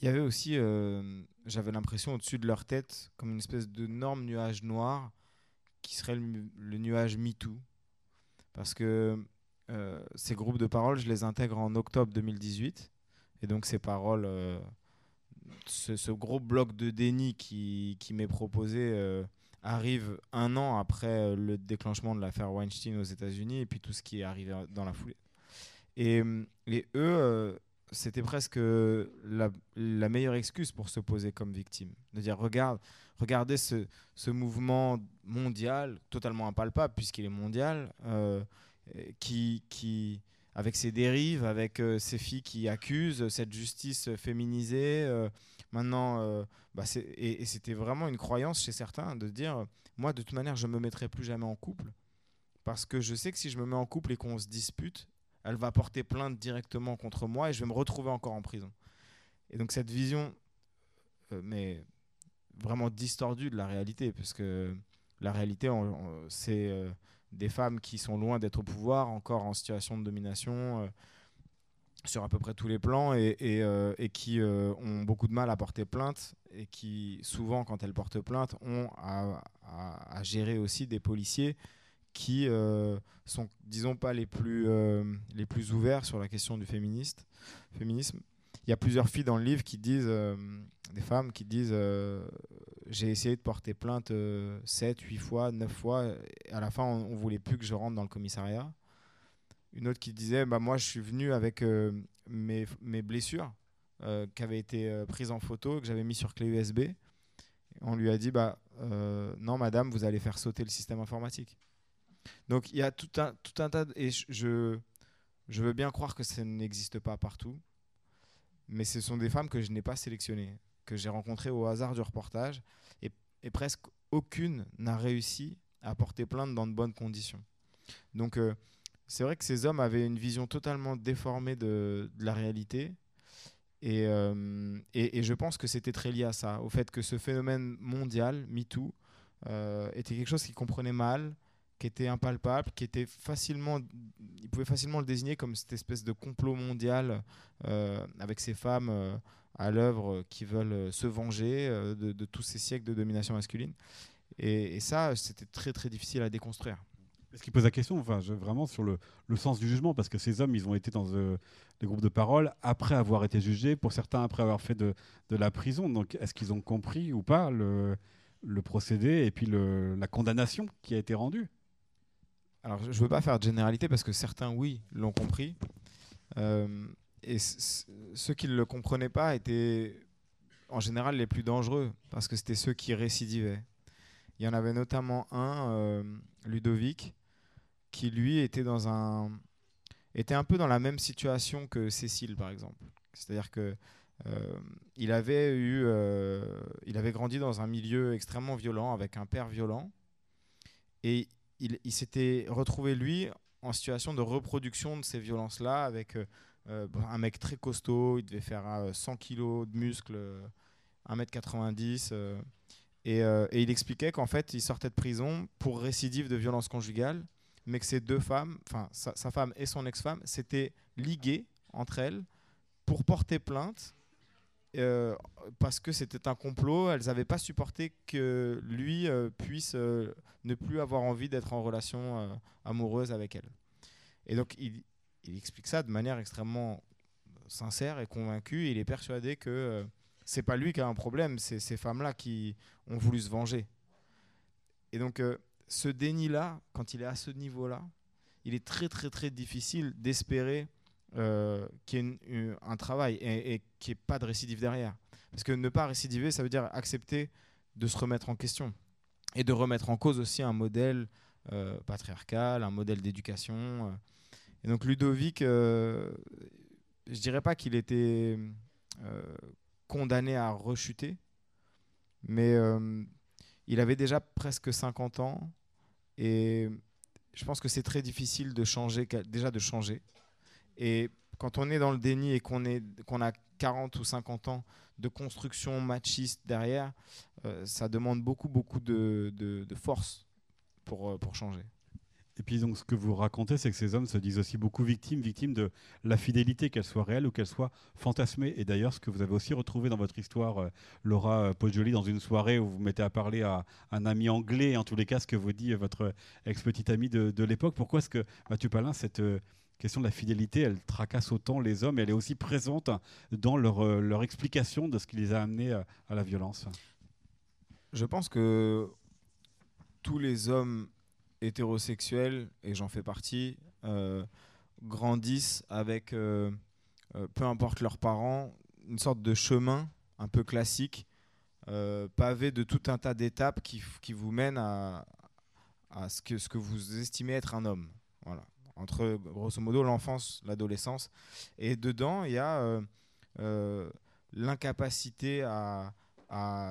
il y avait aussi, euh, j'avais l'impression au-dessus de leur tête, comme une espèce d'énorme nuage noir qui serait le, nuage MeToo. Parce que euh, ces groupes de paroles, je les intègre en octobre 2018. Et donc ces paroles, euh, ce, gros bloc de déni qui, qui m'est proposé arrive un an après le déclenchement de l'affaire Weinstein aux États-Unis et puis tout ce qui est arrivé dans la foulée. Et, et eux c'était presque la, meilleure excuse pour se poser comme victime. De dire, regarde, regardez ce, ce mouvement mondial, totalement impalpable puisqu'il est mondial, euh, qui, qui, avec ses dérives, avec euh, ces filles qui accusent, cette justice féminisée. Euh, maintenant, bah et, et c'était vraiment une croyance chez certains de dire, moi de toute manière, je ne me mettrai plus jamais en couple. Parce que je sais que si je me mets en couple et qu'on se dispute, elle va porter plainte directement contre moi et je vais me retrouver encore en prison. Et donc cette vision, euh, mais vraiment distordue de la réalité, parce que la réalité, c'est euh, des femmes qui sont loin d'être au pouvoir, encore en situation de domination euh, sur à peu près tous les plans, et, qui ont beaucoup de mal à porter plainte, et qui souvent, quand elles portent plainte, ont à gérer aussi des policiers qui sont, disons, pas les plus, les plus ouverts sur la question du féministe, féminisme. Il y a plusieurs filles dans le livre qui disent, des femmes qui disent j'ai essayé de porter plainte 7, 8 fois, 9 fois, et à la fin on, on voulait plus que je rentre dans le commissariat. Une autre qui disait bah, Moi, je suis venu avec euh, mes, mes, blessures euh, qui avaient été euh, prises en photo, que j'avais mis sur clé USB. on lui a dit bah, Non, madame, vous allez faire sauter le système informatique. Donc, il y a tout un, tout un tas. De, et je, je veux bien croire que ça n'existe pas partout, mais ce sont des femmes que je n'ai pas sélectionnées, que j'ai rencontrées au hasard du reportage, et, et presque aucune n'a réussi à porter plainte dans de bonnes conditions. Donc, c'est vrai que ces hommes avaient une vision totalement déformée de, la réalité. Euh, et, et, je pense que c'était très lié à ça, au fait que ce phénomène mondial, MeToo, euh, était quelque chose qu'ils comprenaient mal, qui était impalpable, qui était facilement, ils pouvaient facilement le désigner comme cette espèce de complot mondial euh, avec ces femmes à l'œuvre qui veulent se venger de, tous ces siècles de domination masculine. et ça, c'était très très difficile à déconstruire. Ce qui pose la question, enfin, vraiment sur le, sens du jugement, parce que ces hommes, ils ont été dans euh, des groupes de parole après avoir été jugés, pour certains après avoir fait de, la prison. Donc, est-ce qu'ils ont compris ou pas le, procédé et puis la condamnation qui a été rendue? Alors, je ne veux pas faire de généralité parce que certains, oui, l'ont compris. Euh, et ceux qui ne le comprenaient pas étaient en général les plus dangereux parce que c'était ceux qui récidivaient. Il y en avait notamment un, euh, Ludovic, qui lui était dans un était un peu dans la même situation que Cécile par exemple. C'est-à-dire que euh, il avait eu avait grandi dans un milieu extrêmement violent avec un père violent et il, s'était retrouvé lui en situation de reproduction de ces violences-là avec euh, un mec très costaud, il devait faire 100 kg de muscles, 1m90 et, et, il expliquait qu'en fait, il sortait de prison pour récidive de violence conjugale mais que ces deux femmes, enfin sa, femme et son ex-femme, s'étaient liguées entre elles pour porter plainte euh, parce que c'était un complot. Elles n'avaient pas supporté que lui euh, puisse euh, ne plus avoir envie d'être en relation amoureuse avec elle. Et donc il, explique ça de manière extrêmement sincère et convaincue. il est persuadé que c'est pas lui qui a un problème, c'est ces femmes-là qui ont voulu se venger. Et donc ce déni-là, quand il est à ce niveau-là, il est très très très difficile d'espérer euh, qu'il y un travail et, qu'il n'y pas de récidive derrière. Parce que ne pas récidiver, ça veut dire accepter de se remettre en question et de remettre en cause aussi un modèle euh, patriarcal, un modèle d'éducation. Euh. Et donc Ludovic, je dirais pas qu'il était condamné à rechuter, mais il avait déjà presque 50 ans et je pense que c'est très difficile de changer, déjà de changer. Et quand on est dans le déni et qu'on a 40 ou 50 ans de construction machiste derrière, euh, ça demande beaucoup, beaucoup de, force pour, euh, pour changer. Et puis donc ce que vous racontez, c'est que ces hommes se disent aussi beaucoup victimes, victimes de la fidélité, qu'elle soit réelle ou qu'elle soit fantasmée. Et d'ailleurs, ce que vous avez aussi retrouvé dans votre histoire, euh, Laura Poggioli, dans une soirée où vous mettez à parler à un ami anglais, en tous les cas, ce que vous dit votre ex-petite amie de, l'époque. Pourquoi est-ce que, Mathieu Palin, cette question de la fidélité, elle tracasse autant les hommes, elle est aussi présente dans leur, leur explication de ce qui les a amenés à la violence Je pense que tous les hommes hétérosexuels, et j'en fais partie, euh, grandissent avec, euh, euh, peu importe leurs parents, une sorte de chemin un peu classique, pavé de tout un tas d'étapes qui, qui, vous mènent à, à ce, que, ce que vous estimez être un homme. Voilà. Entre, grosso modo, l'enfance, l'adolescence. Et dedans, il y a l'incapacité à,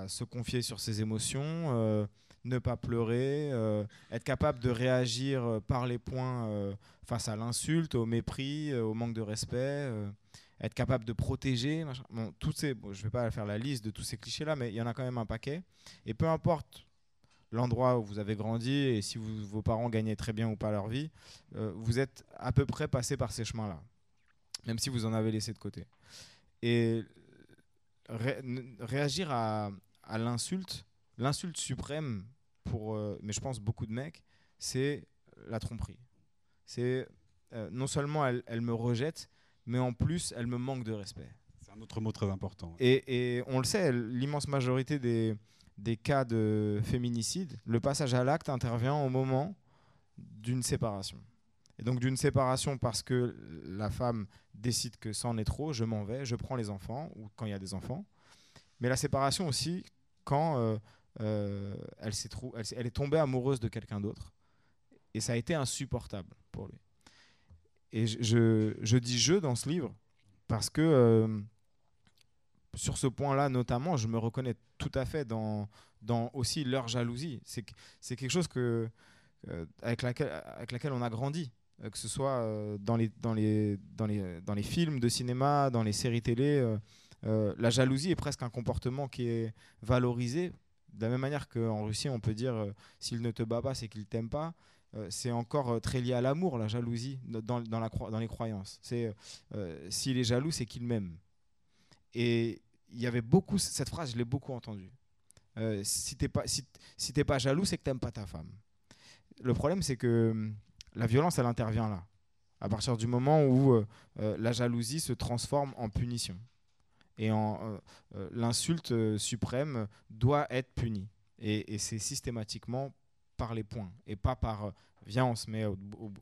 se confier sur ses émotions, ne pas pleurer, euh, être capable de réagir euh, par les points euh, face à l'insulte, au mépris, au manque de respect, être capable de protéger. Bon, toutes ces, je ne vais pas faire la liste de tous ces clichés-là, mais il y en a quand même un paquet. Et peu importe l'endroit où vous avez grandi et si vos parents gagnaient très bien ou pas leur vie, vous êtes à peu près passé par ces chemins-là, même si vous en avez laissé de côté. Et réagir à, à l'insulte, l'insulte suprême pour, euh, mais je pense beaucoup de mecs, c'est la tromperie. C'est non seulement elle, elle, me rejette, mais en plus elle me manque de respect. C'est un autre mot très important. Et, et on le sait, l'immense majorité des, des cas de féminicide, le passage à l'acte intervient au moment d'une séparation. Et donc d'une séparation parce que la femme décide que c'en est trop, je m'en vais, je prends les enfants, ou quand il y a des enfants. Mais la séparation aussi quand euh, euh, elle, est elle, est tombée amoureuse de quelqu'un d'autre. Et ça a été insupportable pour lui. Et je, je, dis je dans ce livre parce que euh, sur ce point-là, notamment, je me reconnais tout à fait dans, aussi leur jalousie. C'est quelque chose que, avec, laquelle, on a grandi. Euh, que ce soit euh, dans, les, films de cinéma, dans les séries télé. Euh, la jalousie est presque un comportement qui est valorisé. De la même manière qu'en Russie, on peut dire s'il ne te bat pas, c'est qu'il t'aime pas. c'est encore très lié à l'amour, la jalousie, dans, les croyances. C'est s'il est jaloux, c'est qu'il m'aime. Et il y avait beaucoup, cette phrase, je l'ai beaucoup entendue. si t'es pas, si, pas jaloux, c'est que t'aimes pas ta femme. Le problème, c'est que la violence, elle intervient là, à partir du moment où euh, euh, la jalousie se transforme en punition. Et en, euh, l'insulte suprême doit être punie. Et, c'est systématiquement par les points, et pas par viens, on se met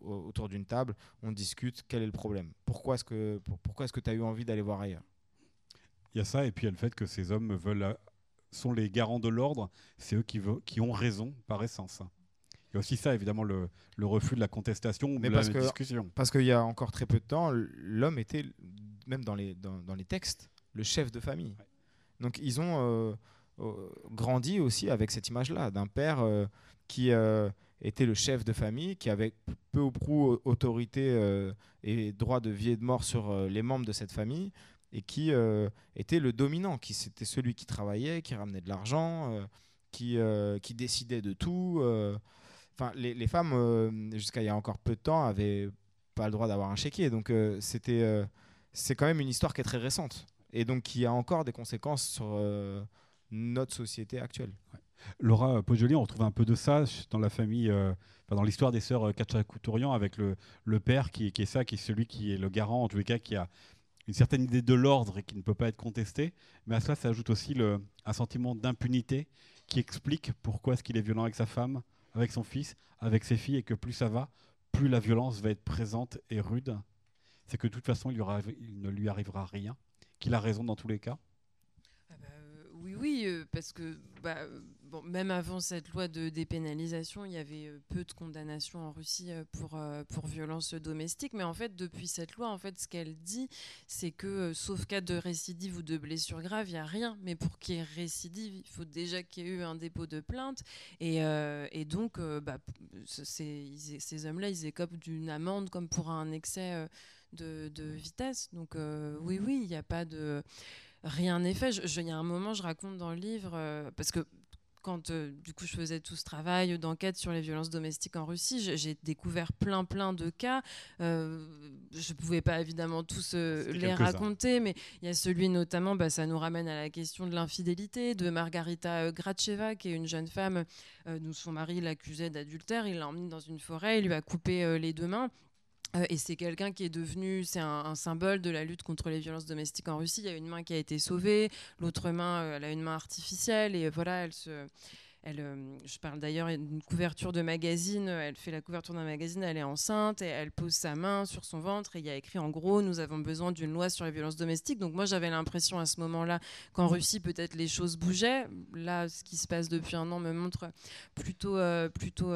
autour d'une table, on discute, quel est le problème? Pourquoi est-ce que pourquoi est-ce que tu as eu envie d'aller voir ailleurs? Il y a ça, et puis il y a le fait que ces hommes veulent, sont les garants de l'ordre, c'est eux qui, qui ont raison par essence. Il y a aussi ça, évidemment, le, refus de la contestation ou de la discussion. Parce qu'il y a encore très peu de temps, l'homme était, même dans les, dans, les textes, le chef de famille. Donc ils ont euh, euh, grandi aussi avec cette image-là, d'un père euh, qui était le chef de famille, qui avait peu ou prou autorité et droit de vie et de mort sur les membres de cette famille, et qui était le dominant, qui c'était celui qui travaillait, qui ramenait de l'argent, qui, qui décidait de tout les, femmes, euh, jusqu'à il y a encore peu de temps, avaient pas le droit d'avoir un chéquier. Donc, euh, c'était, euh, c'est quand même une histoire qui est très récente et donc qui a encore des conséquences sur notre société actuelle. Laura Pojoli, on retrouve un peu de ça dans la famille, dans l'histoire des sœurs Kachakouturian avec le, le père qui, qui, est ça, qui est celui qui est le garant, en tous les cas, qui a une certaine idée de l'ordre qui ne peut pas être contesté. Mais à cela s'ajoute aussi un sentiment d'impunité qui explique pourquoi est-ce qu'il est violent avec sa femme, avec son fils, avec ses filles, et que plus ça va, plus la violence va être présente et rude, c'est que de toute façon, il, ne lui arrivera rien, qu'il a raison dans tous les cas ah bah, euh, Oui, oui, euh, parce que bah, même avant cette loi de dépénalisation, il y avait euh, peu de condamnations en Russie euh, pour, euh, pour violence domestique. Mais en fait, depuis cette loi, en fait, ce qu'elle dit, c'est que sauf cas de récidive ou de blessure grave, il n'y a rien. Mais pour qu'il y ait récidive, il faut déjà qu'il y ait eu un dépôt de plainte. Et, donc, bah, ces, hommes-là, ils écopent d'une amende comme pour un excès de, de vitesse. Donc, oui, oui, il n'y a pas de rien n'est fait. Il y a un moment, je raconte dans le livre, parce que quand euh, du coup je faisais tout ce travail d'enquête sur les violences domestiques en Russie, j'ai découvert plein plein de cas. Euh, je pouvais pas évidemment tous euh, les raconter, mais il y a celui notamment, bah, ça nous ramène à la question de l'infidélité de Margarita Gracheva, qui est une jeune femme dont son mari l'accusait d'adultère. Il l'a emmenée dans une forêt, il lui a coupé les deux mains. Euh, et c'est quelqu'un qui est devenu, c'est un, symbole de la lutte contre les violences domestiques en Russie. Il y a une main qui a été sauvée, l'autre main, euh, elle a une main artificielle, et voilà, elle se, elle, euh, je parle d'ailleurs d'une couverture de magazine. Elle fait la couverture d'un magazine, elle est enceinte et elle pose sa main sur son ventre et il y a écrit en gros Nous avons besoin d'une loi sur les violences domestiques. Donc, moi, j'avais l'impression à ce moment-là qu'en Russie, peut-être les choses bougeaient. Là, ce qui se passe depuis un an me montre plutôt. plutôt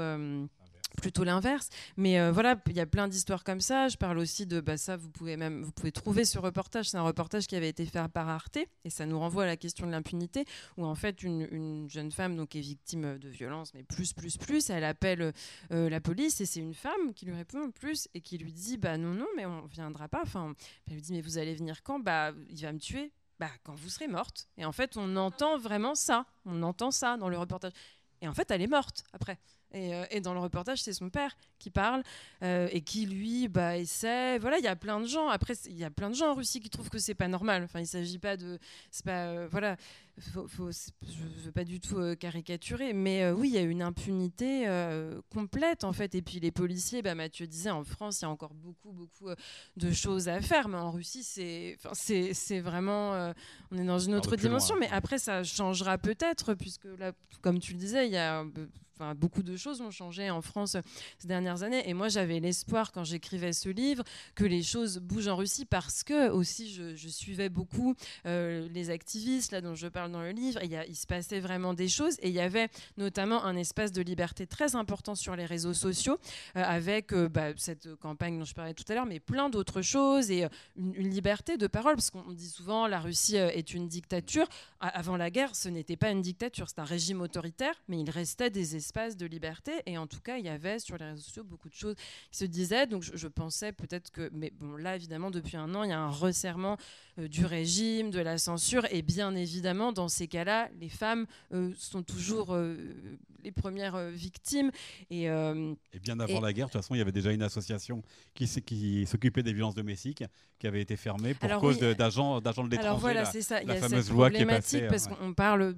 plutôt l'inverse. Mais euh, voilà, il y a plein d'histoires comme ça. Je parle aussi de bah, ça, vous pouvez même vous pouvez trouver ce reportage. C'est un reportage qui avait été fait par Arte et ça nous renvoie à la question de l'impunité où en fait une, jeune femme donc est victime de violence, mais plus plus plus. Elle appelle euh, la police et c'est une femme qui lui répond plus et qui lui dit bah non non mais on viendra pas. Enfin, elle lui dit mais vous allez venir quand? Bah il va me tuer. Bah, quand vous serez morte. Et en fait, on entend vraiment ça. On entend ça dans le reportage. Et en fait, elle est morte après. Euh, et, dans le reportage, c'est son père qui parle euh, et qui lui bah, essaie. Voilà, il y a plein de gens. Après, il y a plein de gens en Russie qui trouvent que c'est pas normal. Enfin, il s'agit pas de. C'est pas. Euh, voilà. Faut, faut, je ne veux pas du tout euh, caricaturer, mais euh, oui, il y a une impunité euh, complète en fait. Et puis les policiers, bah, Mathieu disait, en France, il y a encore beaucoup, beaucoup de choses à faire, mais en Russie, c'est, c'est, vraiment, on est dans une autre dimension. Mais après, ça changera peut-être, puisque là, comme tu le disais, il y a Enfin, beaucoup de choses ont changé en France ces dernières années. Et moi, j'avais l'espoir, quand j'écrivais ce livre, que les choses bougent en Russie parce que aussi je, suivais beaucoup euh, les activistes là dont je parle dans le livre. Il se passait vraiment des choses. Et il y avait notamment un espace de liberté très important sur les réseaux sociaux, euh, avec euh, bah, cette campagne dont je parlais tout à l'heure, mais plein d'autres choses et une, une, liberté de parole, parce qu'on dit souvent la Russie est une dictature. Avant la guerre, ce n'était pas une dictature, c'est un régime autoritaire, mais il restait des espace de liberté. Et en tout cas, il y avait sur les réseaux sociaux beaucoup de choses qui se disaient. Donc je, pensais peut-être que. Mais bon, là, évidemment, depuis un an, il y a un resserrement euh, du régime, de la censure. Et bien évidemment, dans ces cas-là, les femmes euh, sont toujours euh, les premières victimes. Et, et bien avant la guerre, de toute façon, il y avait déjà une association qui, qui s'occupait des violences domestiques qui avait été fermée pour cause d'agents de l'étranger. Alors voilà, c'est ça. il y a cette problématique parce qu'on parle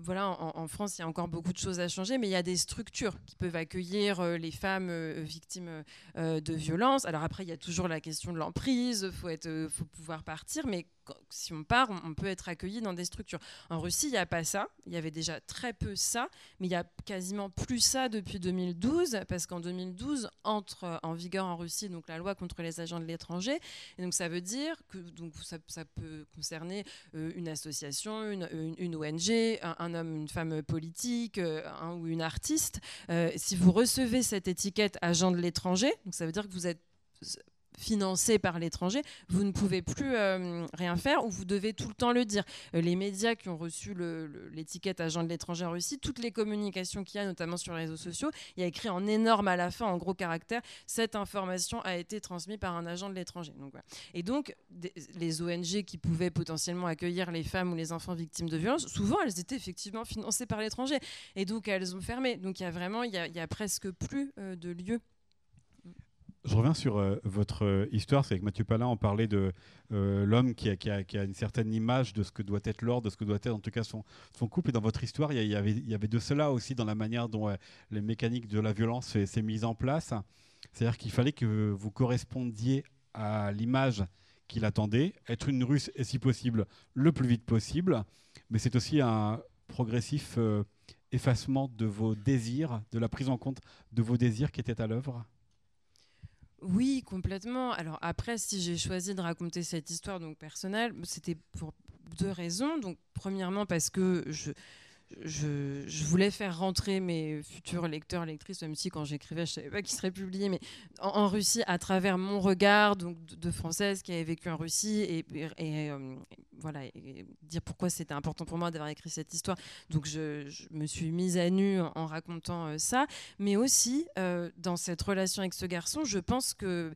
voilà, en, France, il y a encore beaucoup de choses à changer, mais il y a des structures qui peuvent accueillir euh, les femmes euh, victimes euh, de violences. Alors après, il y a toujours la question de l'emprise, faut être, faut pouvoir partir, mais si on part, on, peut être accueilli dans des structures. En Russie, il n'y a pas ça. Il y avait déjà très peu ça, mais il y a quasiment plus ça depuis 2012, parce qu'en 2012 entre en vigueur en Russie donc la loi contre les agents de l'étranger, et donc ça veut dire que donc ça, peut concerner euh, une association, une, ONG, un, homme, une femme politique, euh, un ou une artiste. Euh, si vous recevez cette étiquette agent de l'étranger, donc ça veut dire que vous êtes financé par l'étranger, vous ne pouvez plus euh, rien faire ou vous devez tout le temps le dire. Euh, les médias qui ont reçu l'étiquette agent de l'étranger en Russie, toutes les communications qu'il y a, notamment sur les réseaux sociaux, il y a écrit en énorme à la fin, en gros caractère, cette information a été transmise par un agent de l'étranger. Et donc, les ONG qui pouvaient potentiellement accueillir les femmes ou les enfants victimes de violences, souvent elles étaient effectivement financées par l'étranger. Et donc, elles ont fermé. Donc, il y a vraiment, il y a, presque plus euh, de lieux je reviens sur euh, votre euh, histoire. C'est avec Mathieu Palin, on parlait de euh, l'homme qui a, une certaine image de ce que doit être l'ordre, de ce que doit être en tout cas son, couple. Et dans votre histoire, il y, avait, de cela aussi dans la manière dont les mécaniques de la violence s'est mise en place. C'est-à-dire qu'il fallait que vous correspondiez à l'image qu'il attendait, être une russe et si possible le plus vite possible. Mais c'est aussi un progressif effacement de vos désirs, de la prise en compte de vos désirs qui étaient à l'œuvre. Oui, complètement. Alors après, si j'ai choisi de raconter cette histoire donc personnelle, c'était pour deux raisons. Donc premièrement parce que je je, voulais faire rentrer mes futurs lecteurs, lectrices, même si quand j'écrivais, je ne savais pas qu'ils seraient publiés, mais en, Russie, à travers mon regard de, Française qui avait vécu en Russie, et, euh, voilà, dire pourquoi c'était important pour moi d'avoir écrit cette histoire. Donc je, me suis mise à nu en, racontant euh, ça, mais aussi euh, dans cette relation avec ce garçon, je pense que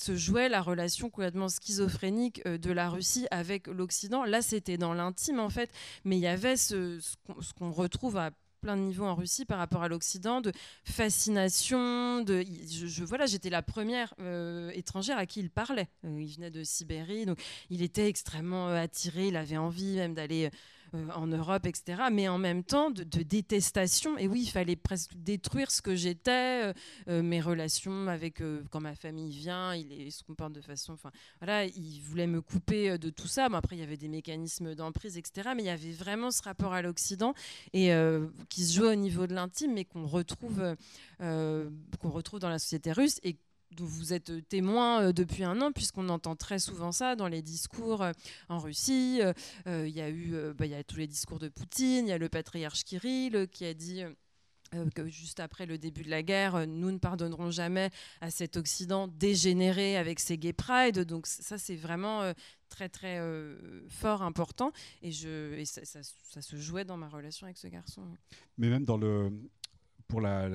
se jouait la relation complètement schizophrénique euh, de la Russie avec l'Occident. Là, c'était dans l'intime, en fait, mais il y avait ce, qu'on retrouve à plein de niveaux en Russie par rapport à l'Occident, de fascination, de je, voilà, j'étais la première euh, étrangère à qui il parlait. Euh, il venait de Sibérie, donc il était extrêmement attiré, il avait envie même d'aller en Europe, etc. Mais en même temps, de, détestation. Et oui, il fallait presque détruire ce que j'étais, euh, euh, mes relations avec quand ma famille vient, il, se comporte de façon. Enfin, voilà, il voulait me couper de tout ça. Bon, après, il y avait des mécanismes d'emprise, etc. Mais il y avait vraiment ce rapport à l'Occident et qui se joue au niveau de l'intime, mais qu'on retrouve, qu'on retrouve dans la société russe dont vous êtes euh, témoin euh, depuis un an, puisqu'on entend très souvent ça dans les discours euh, en Russie. Il y a eu bah, tous les discours de Poutine, il y a le patriarche Kirill qui a dit... que juste après le début de la guerre, nous ne pardonnerons jamais à cet Occident dégénéré avec ses gay pride. Donc ça, c'est vraiment très très fort, important. Et ça, ça, se jouait dans ma relation avec ce garçon. Mais même dans le, pour la,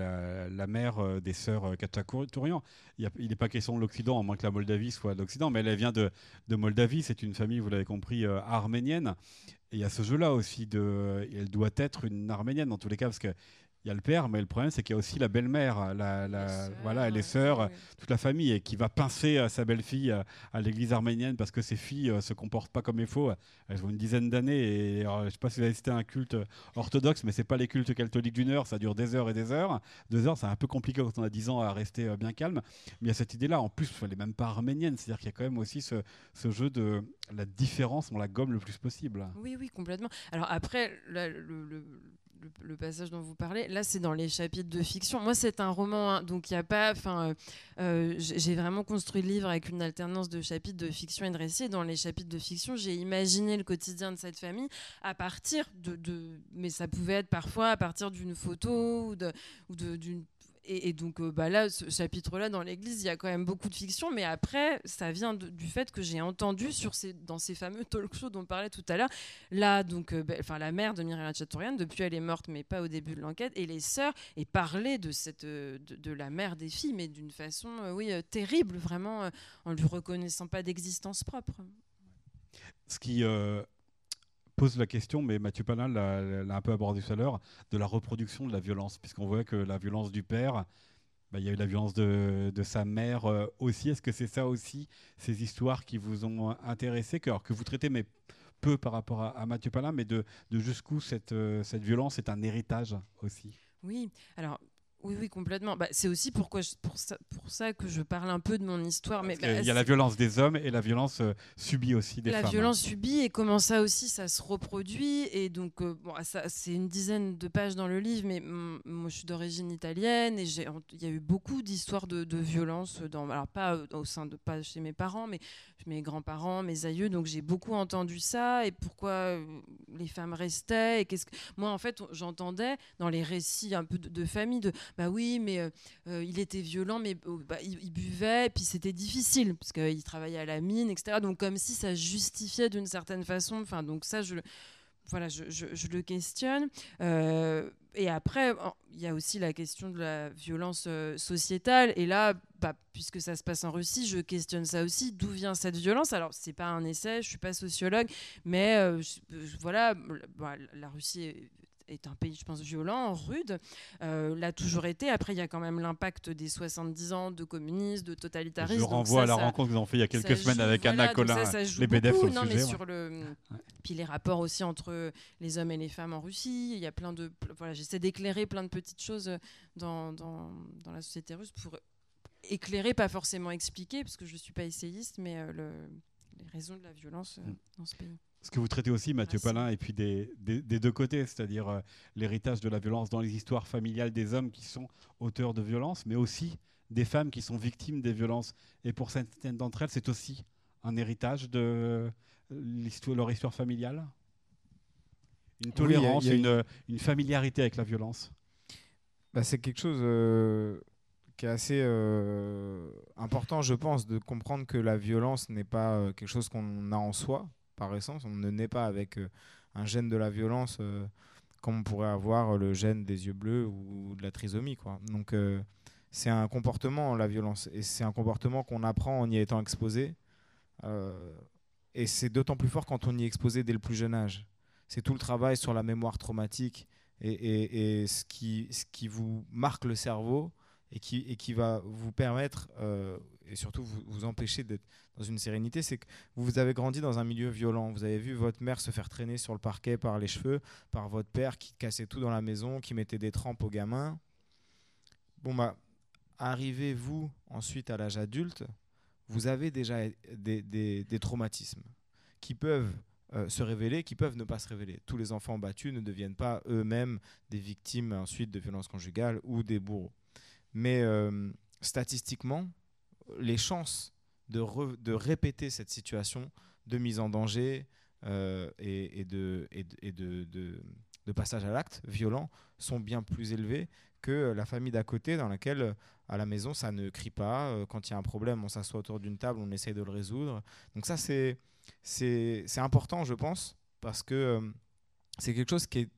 la, mère euh, des sœurs euh, Kachatourian. Il n'est pas question de l'Occident, à moins que la Moldavie soit l'Occident, mais elle vient de, de Moldavie, c'est une famille, vous l'avez compris, euh, arménienne. Et il y a ce jeu-là aussi, de, elle doit être une arménienne dans tous les cas, parce qu'il il y a le père, mais le problème, c'est qu'il y a aussi la belle-mère, la, la, voilà, les sœurs, toute la famille, et qui va pincer sa belle-fille à, l'église arménienne parce que ses filles ne se comportent pas comme il faut. Elles ont une dizaine d'années, et je ne sais pas si vous avez cité un culte orthodoxe, mais c'est pas les cultes catholiques d'une heure, ça dure des heures et des heures. Deux heures, c'est un peu compliqué quand on a 10 ans à rester bien calme. Mais il y a cette idée-là. En plus, elle n'est même pas arménienne, c'est-à-dire qu'il y a quand même aussi ce, ce, jeu de la différence, on la gomme le plus possible. Oui, oui, complètement. Alors après, le le, passage dont vous parlez, là c'est dans les chapitres de fiction. Moi c'est un roman, hein, donc il n'y a pas. Euh, euh, j'ai vraiment construit le livre avec une alternance de chapitres de fiction et de récits. dans les chapitres de fiction, j'ai imaginé le quotidien de cette famille à partir de, de mais ça pouvait être parfois à partir d'une photo ou d'une et, donc euh, bah là, ce chapitre-là, dans l'Église, il y a quand même beaucoup de fiction, mais après, ça vient du fait que j'ai entendu dans ces fameux talk shows dont on parlait tout à l'heure, là, donc, euh, enfin, la mère de Myriam Chatorian, depuis elle est morte, mais pas au début de l'enquête, et les sœurs, et parler de, cette, euh, de, la mère des filles, mais d'une façon, oui, terrible, vraiment, en lui reconnaissant pas d'existence propre. Ce qui pose la question, mais Mathieu Palin l'a un peu abordé tout à l'heure, de la reproduction de la violence, puisqu'on voit que la violence du père, bah, il y a eu la violence de, sa mère euh, aussi. Est-ce que c'est ça aussi, ces histoires qui vous ont intéressé, que, que vous traitez, mais peu par rapport à, Mathieu Palin, mais de, jusqu'où cette, euh, cette violence est un héritage aussi? Oui, alors oui, oui, complètement. Bah, c'est aussi pourquoi pour, ça, pour ça que je parle un peu de mon histoire. mais bah, il y a la violence des hommes et la violence euh, subie aussi des femmes. La violence subie et comment ça aussi ça se reproduit. Et donc, euh, bon, c'est une dizaine de pages dans le livre, mais moi je suis d'origine italienne et il y a eu beaucoup d'histoires de, de, violence, dans, alors pas euh, au sein de, pas chez mes parents, mais mes grands-parents, mes aïeux. Donc j'ai beaucoup entendu ça et pourquoi les femmes restaient. Et qu'est-ce que... Moi en fait, j'entendais dans les récits un peu de, de famille de bah oui, mais euh, euh, il était violent, mais oh, bah, il, buvait, puis c'était difficile, parce qu'il travaillait à la mine, etc. Donc comme si ça justifiait d'une certaine façon. Enfin, donc ça, je, voilà, je, le questionne. Euh, et après, il y a aussi la question de la violence sociétale. Et là, bah, puisque ça se passe en Russie, je questionne ça aussi. D'où vient cette violence? Alors, c'est pas un essai, je suis pas sociologue, mais voilà, bah, la Russie est un pays, je pense, violent, rude, euh, l'a toujours été. Après, il y a quand même l'impact des 70 ans de communisme, de totalitarisme. Je renvoie à la rencontre que vous avez fait il y a quelques semaines avec Anna Colin, les BDF non, mais sur le... Puis les rapports aussi entre les hommes et les femmes en Russie. Il y a plein de... Voilà, J'essaie d'éclairer plein de petites choses dans, dans, dans, la société russe pour éclairer, pas forcément expliquer, parce que je ne suis pas essayiste, mais euh, le, les raisons de la violence euh, mm. dans ce pays ce que vous traitez aussi, Mathieu Palin, et puis des, deux côtés, c'est-à-dire euh, l'héritage de la violence dans les histoires familiales des hommes qui sont auteurs de violences, mais aussi des femmes qui sont victimes des violences. Et pour certaines d'entre elles, c'est aussi un héritage de leur histoire familiale? Une tolérance, une, familiarité avec la violence? Bah, C'est quelque chose euh, qui est assez euh, important, je pense, de comprendre que la violence n'est pas quelque chose qu'on a en soi, par essence. On ne naît pas avec euh, un gène de la violence euh, comme on pourrait avoir le gène des yeux bleus ou de la trisomie. Quoi. Donc euh, c'est un comportement, la violence. Et c'est un comportement qu'on apprend en y étant exposé. et c'est d'autant plus fort quand on y est exposé dès le plus jeune âge. C'est tout le travail sur la mémoire traumatique et, et, ce, qui, ce qui vous marque le cerveau et qui, et qui va vous permettre, et surtout vous, vous empêcher d'être dans une sérénité, c'est que vous avez grandi dans un milieu violent. Vous avez vu votre mère se faire traîner sur le parquet par les cheveux, par votre père qui cassait tout dans la maison, qui mettait des trempes aux gamins. Bon, bah, arrivez-vous ensuite à l'âge adulte, vous avez déjà des, traumatismes qui peuvent euh, se révéler, qui peuvent ne pas se révéler. Tous les enfants battus ne deviennent pas eux-mêmes des victimes ensuite de violences conjugales ou des bourreaux. Mais euh, statistiquement, les chances de, répéter cette situation de mise en danger euh, et, de, passage à l'acte violent sont bien plus élevées que la famille d'à côté dans laquelle euh, à la maison ça ne crie pas. Euh, quand il y a un problème, on s'assoit autour d'une table, on essaye de le résoudre. Donc ça c'est important je pense parce que c'est quelque chose qui est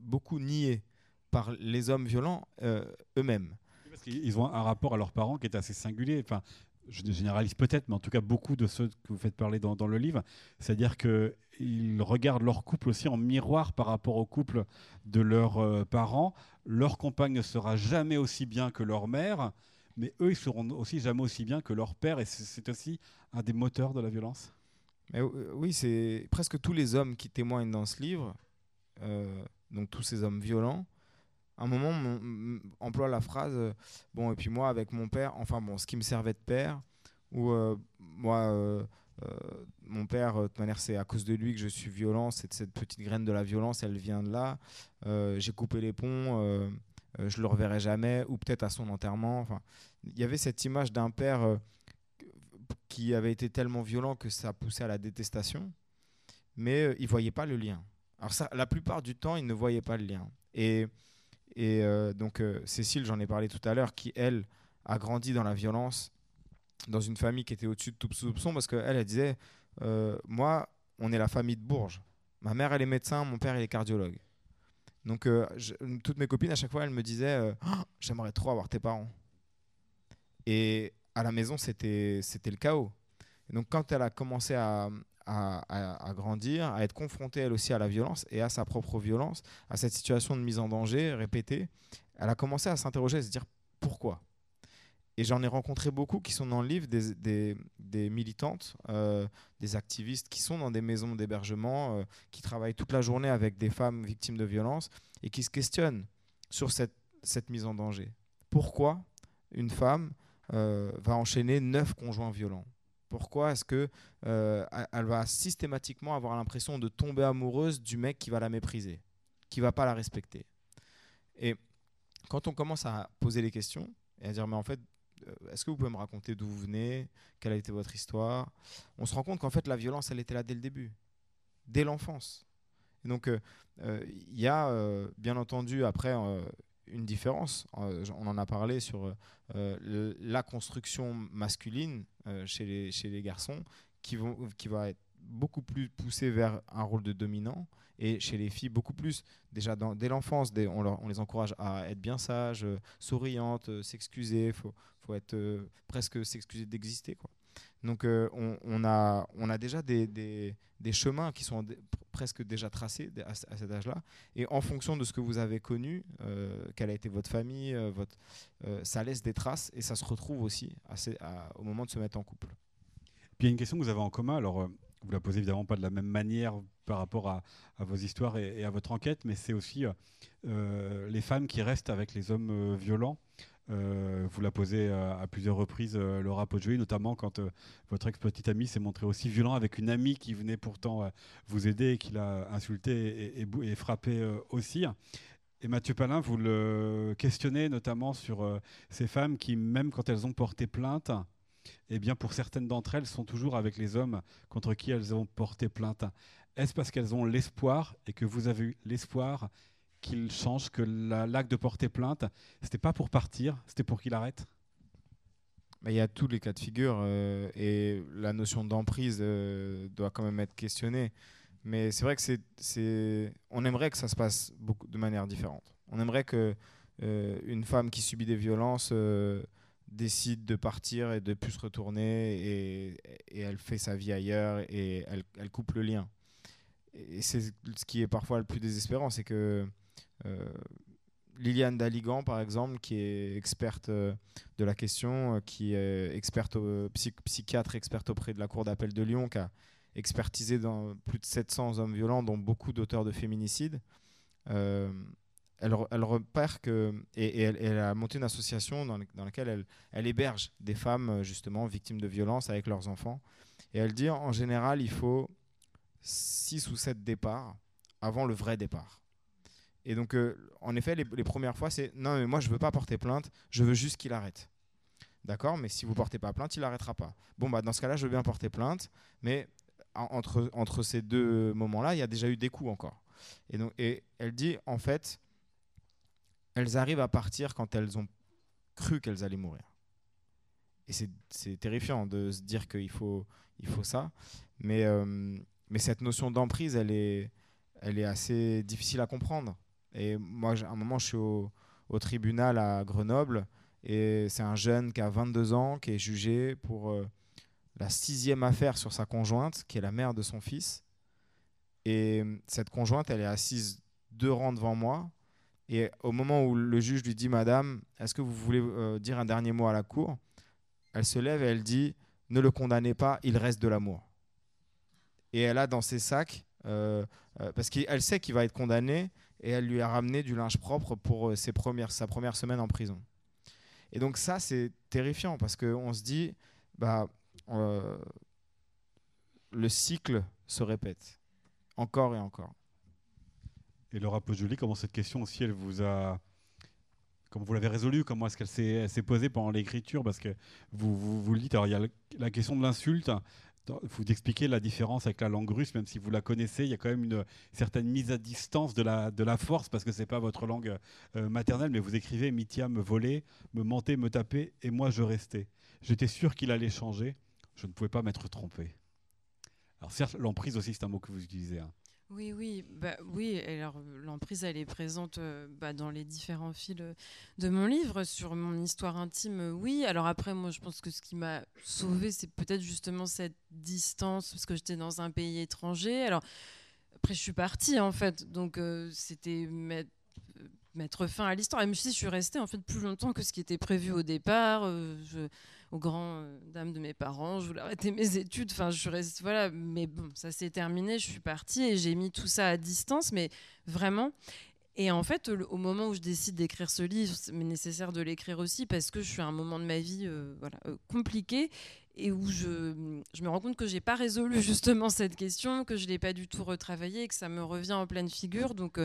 beaucoup nié par les hommes violents eux-mêmes. Parce qu'ils ont un rapport à leurs parents qui est assez singulier. Enfin, je généralise peut-être, mais en tout cas beaucoup de ceux que vous faites parler dans, le livre, c'est-à-dire qu'ils regardent leur couple aussi en miroir par rapport au couple de leurs euh, parents. Leur compagne ne sera jamais aussi bien que leur mère, mais eux, ils seront aussi jamais aussi bien que leur père, et c'est aussi un des moteurs de la violence. Oui, c'est presque tous les hommes qui témoignent dans ce livre, euh, donc tous ces hommes violents, un moment emploie la phrase euh, bon et puis moi avec mon père enfin bon ce qui me servait de père ou moi mon père de manière c'est à cause de lui que je suis violent c'est cette petite graine de la violence elle vient de là j'ai coupé les ponts je le reverrai jamais ou peut-être à son enterrement enfin il y avait cette image d'un père qui avait été tellement violent que ça poussait à la détestation, mais euh, il voyait pas le lien. Alors ça, la plupart du temps, il ne voyait pas le lien. Et, et euh, donc euh, Cécile, j'en ai parlé tout à l'heure, qui, elle, a grandi dans la violence, dans une famille qui était au-dessus de tout soupçon, parce qu'elle, elle disait, moi, on est la famille de Bourges. Ma mère, elle est médecin, mon père, il est cardiologue. Donc, toutes mes copines, à chaque fois, elles me disaient oh, J'aimerais trop avoir tes parents. Et à la maison, c'était le chaos. donc, quand elle a commencé à, à, grandir, à être confrontée elle aussi à la violence et à sa propre violence, à cette situation de mise en danger répétée, elle a commencé à s'interroger, à se dire pourquoi. Et j'en ai rencontré beaucoup qui sont dans le livre, des, militantes, euh, des activistes qui sont dans des maisons d'hébergement, euh, qui travaillent toute la journée avec des femmes victimes de violence et qui se questionnent sur cette, cette mise en danger. Pourquoi une femme euh, va enchaîner neuf conjoints violents? Pourquoi est-ce que euh, elle va systématiquement avoir l'impression de tomber amoureuse du mec qui va la mépriser, qui va pas la respecter. Et quand on commence à poser les questions et à dire mais en fait euh, est-ce que vous pouvez me raconter d'où vous venez, quelle a été votre histoire? On se rend compte qu'en fait la violence elle était là dès le début, dès l'enfance. donc il y a bien entendu après une différence. Euh, on en a parlé sur euh, la construction masculine euh, chez, les, chez les garçons qui, vont, qui va être beaucoup plus poussée vers un rôle de dominant et chez les filles beaucoup plus déjà dans, dès l'enfance on, les encourage à être bien sages souriantes s'excuser faut, faut être presque s'excuser d'exister quoi donc euh, on, a, on a déjà des, des, chemins qui sont presque déjà tracés à, cet âge-là. Et en fonction de ce que vous avez connu, euh, quelle a été votre famille, euh, votre, ça laisse des traces et ça se retrouve aussi au moment de se mettre en couple. Puis il y a une question que vous avez en commun. Alors, vous la posez évidemment pas de la même manière par rapport à, vos histoires et, à votre enquête, mais c'est aussi les femmes qui restent avec les hommes violents. Euh, vous la posez euh, à plusieurs reprises, euh, Laura Poggioli, notamment quand votre ex-petite amie s'est montré aussi violent avec une amie qui venait pourtant vous aider et qui l'a insulté et, et, frappé aussi. Et Mathieu Palin, vous le questionnez notamment sur ces femmes qui, même quand elles ont porté plainte, eh bien pour certaines d'entre elles, sont toujours avec les hommes contre qui elles ont porté plainte. Est-ce parce qu'elles ont l'espoir et que vous avez eu l'espoir qu'il change, que l'acte de porter plainte, c'était pas pour partir, c'était pour qu'il arrête il y a tous les cas de figure euh, et la notion d'emprise euh, doit quand même être questionnée. Mais c'est vrai que c'est, on aimerait que ça se passe beaucoup, de manière différente. On aimerait que euh, une femme qui subit des violences décide de partir et de plus se retourner et, elle fait sa vie ailleurs et elle, elle coupe le lien. Et c'est ce qui est parfois le plus désespérant, c'est que Liliane Daligan, par exemple, qui est experte euh, de la question, euh, qui est experte psychiatre, experte auprès de la Cour d'appel de Lyon, qui a expertisé dans plus de 700 hommes violents, dont beaucoup d'auteurs de féminicides. elle, repère que. Et, elle, a monté une association dans, dans laquelle elle, elle, héberge des femmes, justement, victimes de violences avec leurs enfants. Et elle dit en général, il faut 6 ou 7 départs avant le vrai départ. Et donc, euh, en effet, les, premières fois, c'est non, mais moi, je veux pas porter plainte, je veux juste qu'il arrête. D'accord? Mais si vous portez pas plainte, il n'arrêtera pas. Bon, bah, dans ce cas-là, je veux bien porter plainte, mais entre, entre ces deux moments-là, il y a déjà eu des coups encore. Et, donc, et elle dit, en fait, elles arrivent à partir quand elles ont cru qu'elles allaient mourir. Et c'est terrifiant de se dire qu'il faut, il faut ça. Mais, euh, mais cette notion d'emprise, elle est, elle est assez difficile à comprendre. Et moi, à un moment, je suis au, tribunal à Grenoble Et c'est un jeune qui a 22 ans, qui est jugé pour euh, la sixième affaire sur sa conjointe, qui est la mère de son fils. Et euh, cette conjointe, elle est assise deux rangs devant moi. Et au moment où le juge lui dit, Madame, est-ce que vous voulez euh, dire un dernier mot à la cour? Elle se lève et elle dit, Ne le condamnez pas, il reste de l'amour. Et elle a dans ses sacs, parce qu'elle sait qu'il va être condamné, et elle lui a ramené du linge propre pour ses premières, sa première semaine en prison. Et donc ça, c'est terrifiant parce qu'on se dit, bah, euh, le cycle se répète encore et encore. Et Laura Pojoli, comment cette question aussi, elle vous a... Comment vous l'avez résolue Comment est-ce qu'elle s'est posée pendant l'écriture? Parce que vous, vous, vous le dites, alors il y a la question de l'insulte, vous expliquez la différence avec la langue russe, même si vous la connaissez, il y a quand même une certaine mise à distance de la, de la force, parce que ce n'est pas votre langue euh, maternelle, mais vous écrivez Mithia me volait, me mentait, me tapait, et moi je restais. J'étais sûr qu'il allait changer, je ne pouvais pas m'être trompé. Alors certes, l'emprise aussi, c'est un mot que vous utilisez. Hein. Oui, oui, bah, oui. Alors l'emprise, elle est présente euh, bah, dans les différents fils de mon livre sur mon histoire intime. Oui. Alors après, moi, je pense que ce qui m'a sauvée, c'est peut-être justement cette distance parce que j'étais dans un pays étranger. Alors après, je suis partie en fait, donc euh, c'était mettre, fin à l'histoire. Même si je suis restée en fait plus longtemps que ce qui était prévu au départ. Euh, je aux grandes euh, dames de mes parents, je voulais arrêter mes études, enfin je reste voilà, mais bon, ça s'est terminé, je suis partie et j'ai mis tout ça à distance, mais vraiment. Et en fait, au moment où je décide d'écrire ce livre, c'est nécessaire de l'écrire aussi parce que je suis à un moment de ma vie euh, voilà, euh, compliqué et où je, me rends compte que j'ai pas résolu justement cette question, que je l'ai pas du tout retravaillé, que ça me revient en pleine figure. Donc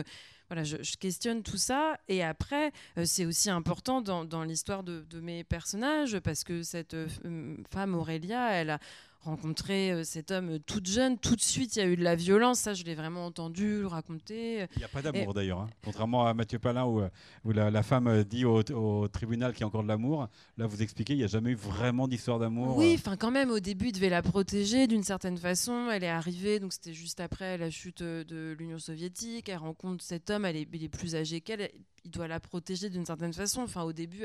voilà, je, questionne tout ça. Et après, euh, c'est aussi important dans, l'histoire de, mes personnages, parce que cette euh, femme, Aurélia, elle a rencontré euh, cet homme toute jeune. Tout de suite, il y a eu de la violence. Ça, je l'ai vraiment entendu raconter. Il n'y a pas d'amour d'ailleurs. Hein. Contrairement à Mathieu Palin, où, où la, femme dit au, tribunal qu'il y a encore de l'amour, là, vous expliquez, il n'y a jamais eu vraiment d'histoire d'amour. Oui, enfin, quand même, au début, il devait la protéger d'une certaine façon. Elle est arrivée, donc c'était juste après la chute de l'Union soviétique. Elle rencontre cet homme, elle est, il est plus âgé qu'elle il doit la protéger d'une certaine façon. Enfin, au début,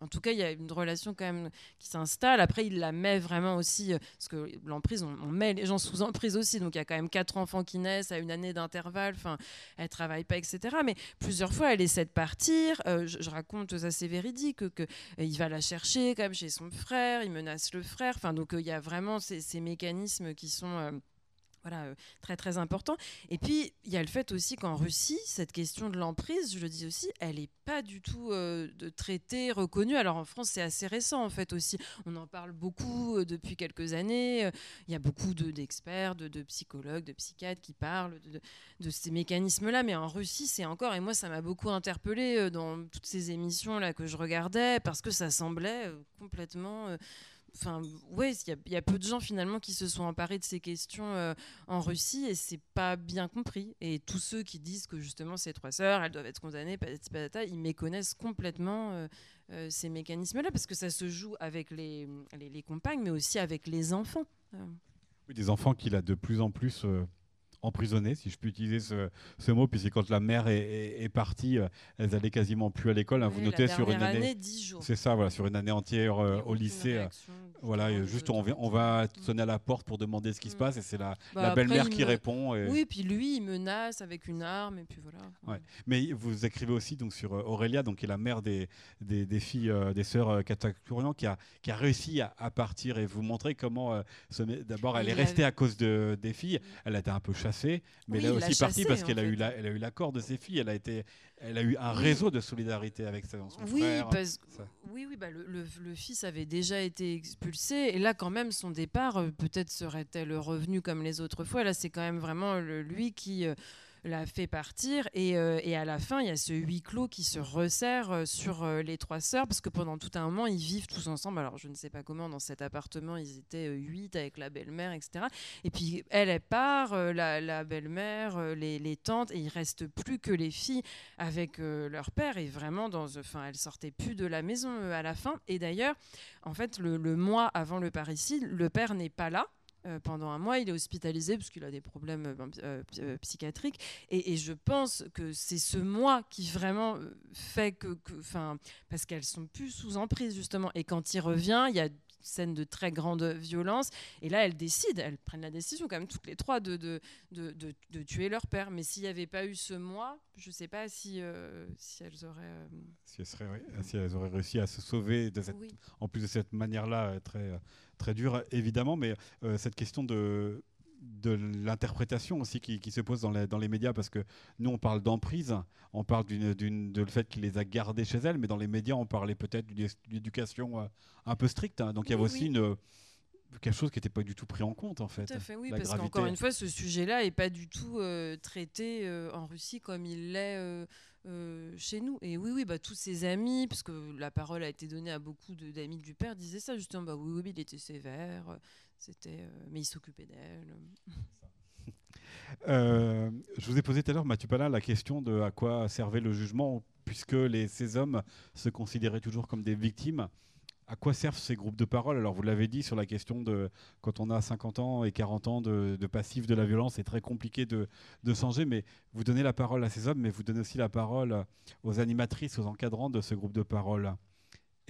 en tout cas, il y a une relation quand même qui s'installe. Après, il la met vraiment aussi, euh, parce que l'emprise, on, met les gens sous emprise aussi. Donc, il y a quand même quatre enfants qui naissent à une année d'intervalle. Enfin, elle travaille pas, etc. Mais plusieurs fois, elle essaie de partir. Euh, je, raconte, ça c'est véridique, que, euh, il va la chercher quand chez son frère. Il menace le frère. Enfin, donc, il y a vraiment ces mécanismes qui sont voilà, euh, très très important. Et puis, il y a le fait aussi qu'en Russie, cette question de l'emprise, je le dis aussi, elle n'est pas du tout euh, de traité reconnue. Alors en France, c'est assez récent en fait aussi. On en parle beaucoup euh, depuis quelques années. Il y a beaucoup d'experts, de, psychologues, de psychiatres qui parlent de, de ces mécanismes-là. Mais en Russie, c'est encore, et moi, ça m'a beaucoup interpellé dans toutes ces émissions-là que je regardais, parce que ça semblait complètement Ouais, il y, a peu de gens finalement qui se sont emparés de ces questions euh, en Russie et c'est pas bien compris. Et tous ceux qui disent que justement ces trois sœurs, elles doivent être condamnées, ils méconnaissent complètement euh, euh, ces mécanismes-là parce que ça se joue avec les, les, compagnes, mais aussi avec les enfants. Des enfants qu'il a de plus en plus emprisonnées, si je peux utiliser ce, mot, puisque quand la mère est, partie, euh, elles allaient quasiment plus à l'école. Hein. vous notez sur une année, c'est ça, voilà, sur une année entière euh, au lycée. Euh, voilà, juste on, on va sonner à la porte pour demander ce qui se mm. passe, et c'est la, bah, la belle-mère qui répond. Et... Oui, puis lui, il menace avec une arme, et puis voilà. Ouais. Mais vous écrivez aussi donc sur Aurélia, donc qui est la mère des, des, des filles, des sœurs Katakurian, qui a, qui a réussi à, partir, et vous montrez comment d'abord elle est restée à cause de, des filles, mm. elle a été un peu chassée mais elle est aussi partie parce qu'elle a, eu a eu l'accord de ses filles. Elle a, été, elle a eu un réseau de solidarité avec son, oui, frère. oui, oui, bah, le, fils avait déjà été expulsé. Et là, quand même, son départ, euh, peut-être serait-elle revenu comme les autres fois. Là, c'est quand même vraiment lui qui. Euh, la fait partir. Et, euh, et, à la fin, il y a ce huis clos qui se resserre euh, sur euh, les trois sœurs, parce que pendant tout un moment, ils vivent tous ensemble. Alors, je ne sais pas comment, dans cet appartement, ils étaient huit avec la belle-mère, etc. Et puis, elle, elle part, la, belle-mère, les, les, tantes, et il reste plus que les filles avec leur père. Et vraiment, dans, enfin, elles sortaient plus de la maison à la fin. Et d'ailleurs, en fait, le, le mois avant le parricide, le père n'est pas là. Pendant un mois. Il est hospitalisé parce qu'il a des problèmes psychiatriques. Et, je pense que c'est ce mois qui vraiment fait que. Enfin, parce qu'elles sont plus sous emprise, justement. Et quand il revient, il y a scène de très grande violence. Et là, elles décident, elles prennent la décision, quand même, toutes les trois, de, de, de, de, tuer leur père. Mais s'il n'y avait pas eu ce mois, je ne sais pas si, euh, si elles auraient. Euh, si, elles seraient, si, elles auraient réussi à se sauver, de cette, en plus de cette manière-là, euh, très, très dure, évidemment. Mais cette question de de l'interprétation aussi qui, se pose dans les, dans les, médias parce que nous on parle d'emprise, on parle d'une, de le fait qu'il les a gardés chez elle, mais dans les médias on parlait peut-être d'une éducation euh, un peu stricte. Hein. donc il y avait aussi une quelque chose qui n'était pas du tout pris en compte en fait. Tout à fait, oui, parce qu'encore une fois, ce sujet-là n'est pas du tout euh, traité euh, en Russie comme il l'est chez nous. Et oui, oui, bah, tous ses amis, parce que la parole a été donnée à beaucoup d'amis du père, disaient ça justement. Bah oui, oui, il était sévère, c'était, euh, mais il s'occupait d'elle. Euh, je vous ai posé tout à l'heure, Mathieu Palin, la question de à quoi servait le jugement, puisque ces hommes se considéraient toujours comme des victimes. À quoi servent ces groupes de parole? Alors, vous l'avez dit sur la question de quand on a 50 ans et 40 ans de, de passif de la violence, c'est très compliqué de, de, changer, mais vous donnez la parole à ces hommes, mais vous donnez aussi la parole aux animatrices, aux encadrants de ce groupe de parole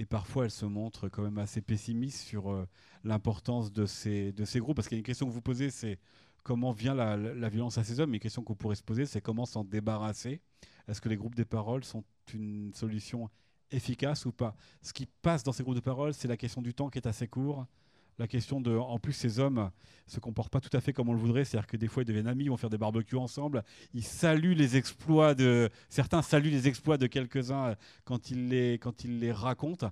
et parfois elle se montre quand même assez pessimiste sur euh, l'importance de ces, de ces groupes. Parce qu'il y a une question que vous posez, c'est comment vient la, violence à ces hommes? Une question qu'on pourrait se poser, c'est comment s'en débarrasser? Est-ce que les groupes des paroles sont une solution efficace ou pas? Ce qui passe dans ces groupes de paroles, c'est la question du temps qui est assez court la question de. En plus, ces hommes se comportent pas tout à fait comme on le voudrait. C'est-à-dire que des fois, ils deviennent amis, ils vont faire des barbecues ensemble. Ils saluent les exploits de. Certains saluent les exploits de quelques-uns quand ils les, quand ils les racontent.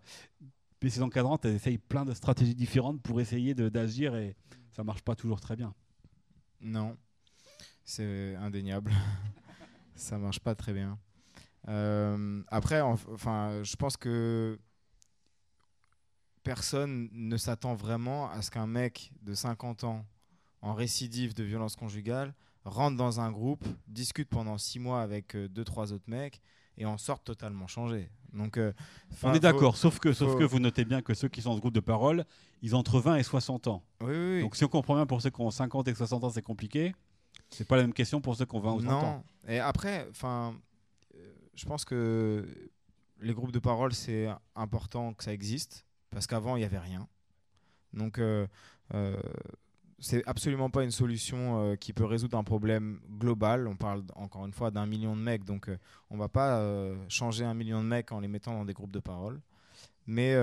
Mais ces encadrantes, elles essayent plein de stratégies différentes pour essayer d'agir et ça marche pas toujours très bien. Non, c'est indéniable. (laughs) ça marche pas très bien. Euh, après, enfin, je pense que personne ne s'attend vraiment à ce qu'un mec de 50 ans en récidive de violence conjugale rentre dans un groupe, discute pendant 6 mois avec 2-3 euh, autres mecs et en sorte totalement changé. Donc, euh, on est d'accord, sauf que, sauf que vous notez bien que ceux qui sont dans ce groupe de parole, ils ont entre 20 et 60 ans. Oui, Donc si on comprend bien pour ceux qui ont 50 et 60 ans, c'est compliqué. C'est pas la même question pour ceux qui ont 20 ou 30 ans. Et après, enfin, euh, je pense que les groupes de parole, c'est important que ça existe parce qu'avant, il n'y avait rien. Donc, euh, euh, c'est absolument pas une solution euh, qui peut résoudre un problème global. On parle encore une fois d'un million de mecs, donc on va pas changer un million de mecs en les mettant dans des groupes de parole. Mais,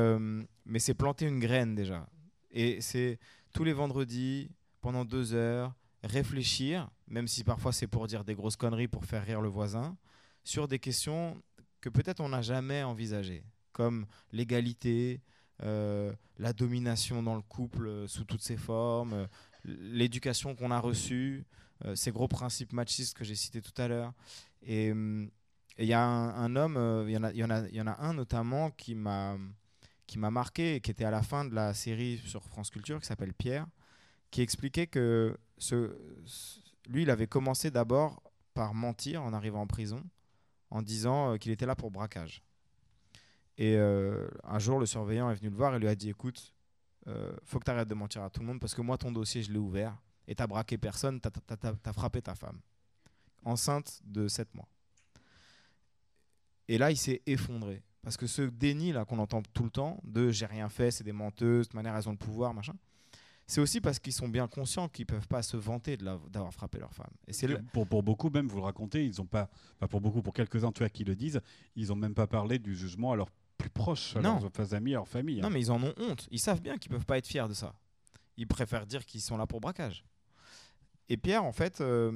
mais c'est planter une graine déjà. Et c'est tous les vendredis, pendant deux heures, réfléchir, même si parfois c'est pour dire des grosses conneries pour faire rire le voisin, sur des questions que peut-être on n'a jamais envisagées, comme l'égalité, euh, la domination dans le couple euh, sous toutes ses formes, euh, l'éducation qu'on a reçue, ces gros principes machistes que j'ai cités tout à l'heure. Et il y a un, homme, il y, en a, un notamment qui m'a qui m'a marqué qui était à la fin de la série sur France Culture, qui s'appelle Pierre, qui expliquait que lui, il avait commencé d'abord par mentir en arrivant en prison, en disant qu'il était là pour braquage. Et euh, un jour, le surveillant est venu le voir et lui a dit Écoute, euh, faut que tu arrêtes de mentir à tout le monde parce que moi, ton dossier, je l'ai ouvert et t'as braqué personne, t'as as, frappé ta femme, enceinte de 7 mois. Et là, il s'est effondré. Parce que ce déni là qu'on entend tout le temps de j'ai rien fait, c'est des menteuses, de manière elles ont le pouvoir, machin. C'est aussi parce qu'ils sont bien conscients qu'ils peuvent pas se vanter d'avoir frappé leur femme. Et c'est pour, pour beaucoup même, vous le racontez, ils ont pas, pas pour beaucoup, pour quelques-uns tu qui le disent, ils ont même pas parlé du jugement à leur plus proches, à non. leurs amis, à leur famille. Non, hein. mais ils en ont honte. Ils savent bien qu'ils peuvent pas être fiers de ça. Ils préfèrent dire qu'ils sont là pour braquage. Et Pierre, en fait, euh,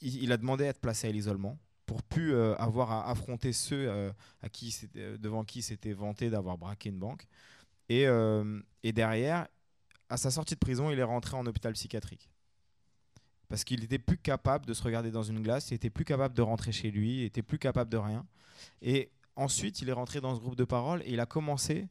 il, a demandé à être placé à l'isolement pour plus euh, avoir à affronter ceux euh, à qui devant qui s'était vanté d'avoir braqué une banque. Et, et, derrière, à sa sortie de prison, il est rentré en hôpital psychiatrique. Parce qu'il n'était plus capable de se regarder dans une glace, il était plus capable de rentrer chez lui, il était plus capable de rien. Et ensuite, il est rentré dans ce groupe de parole et il a commencé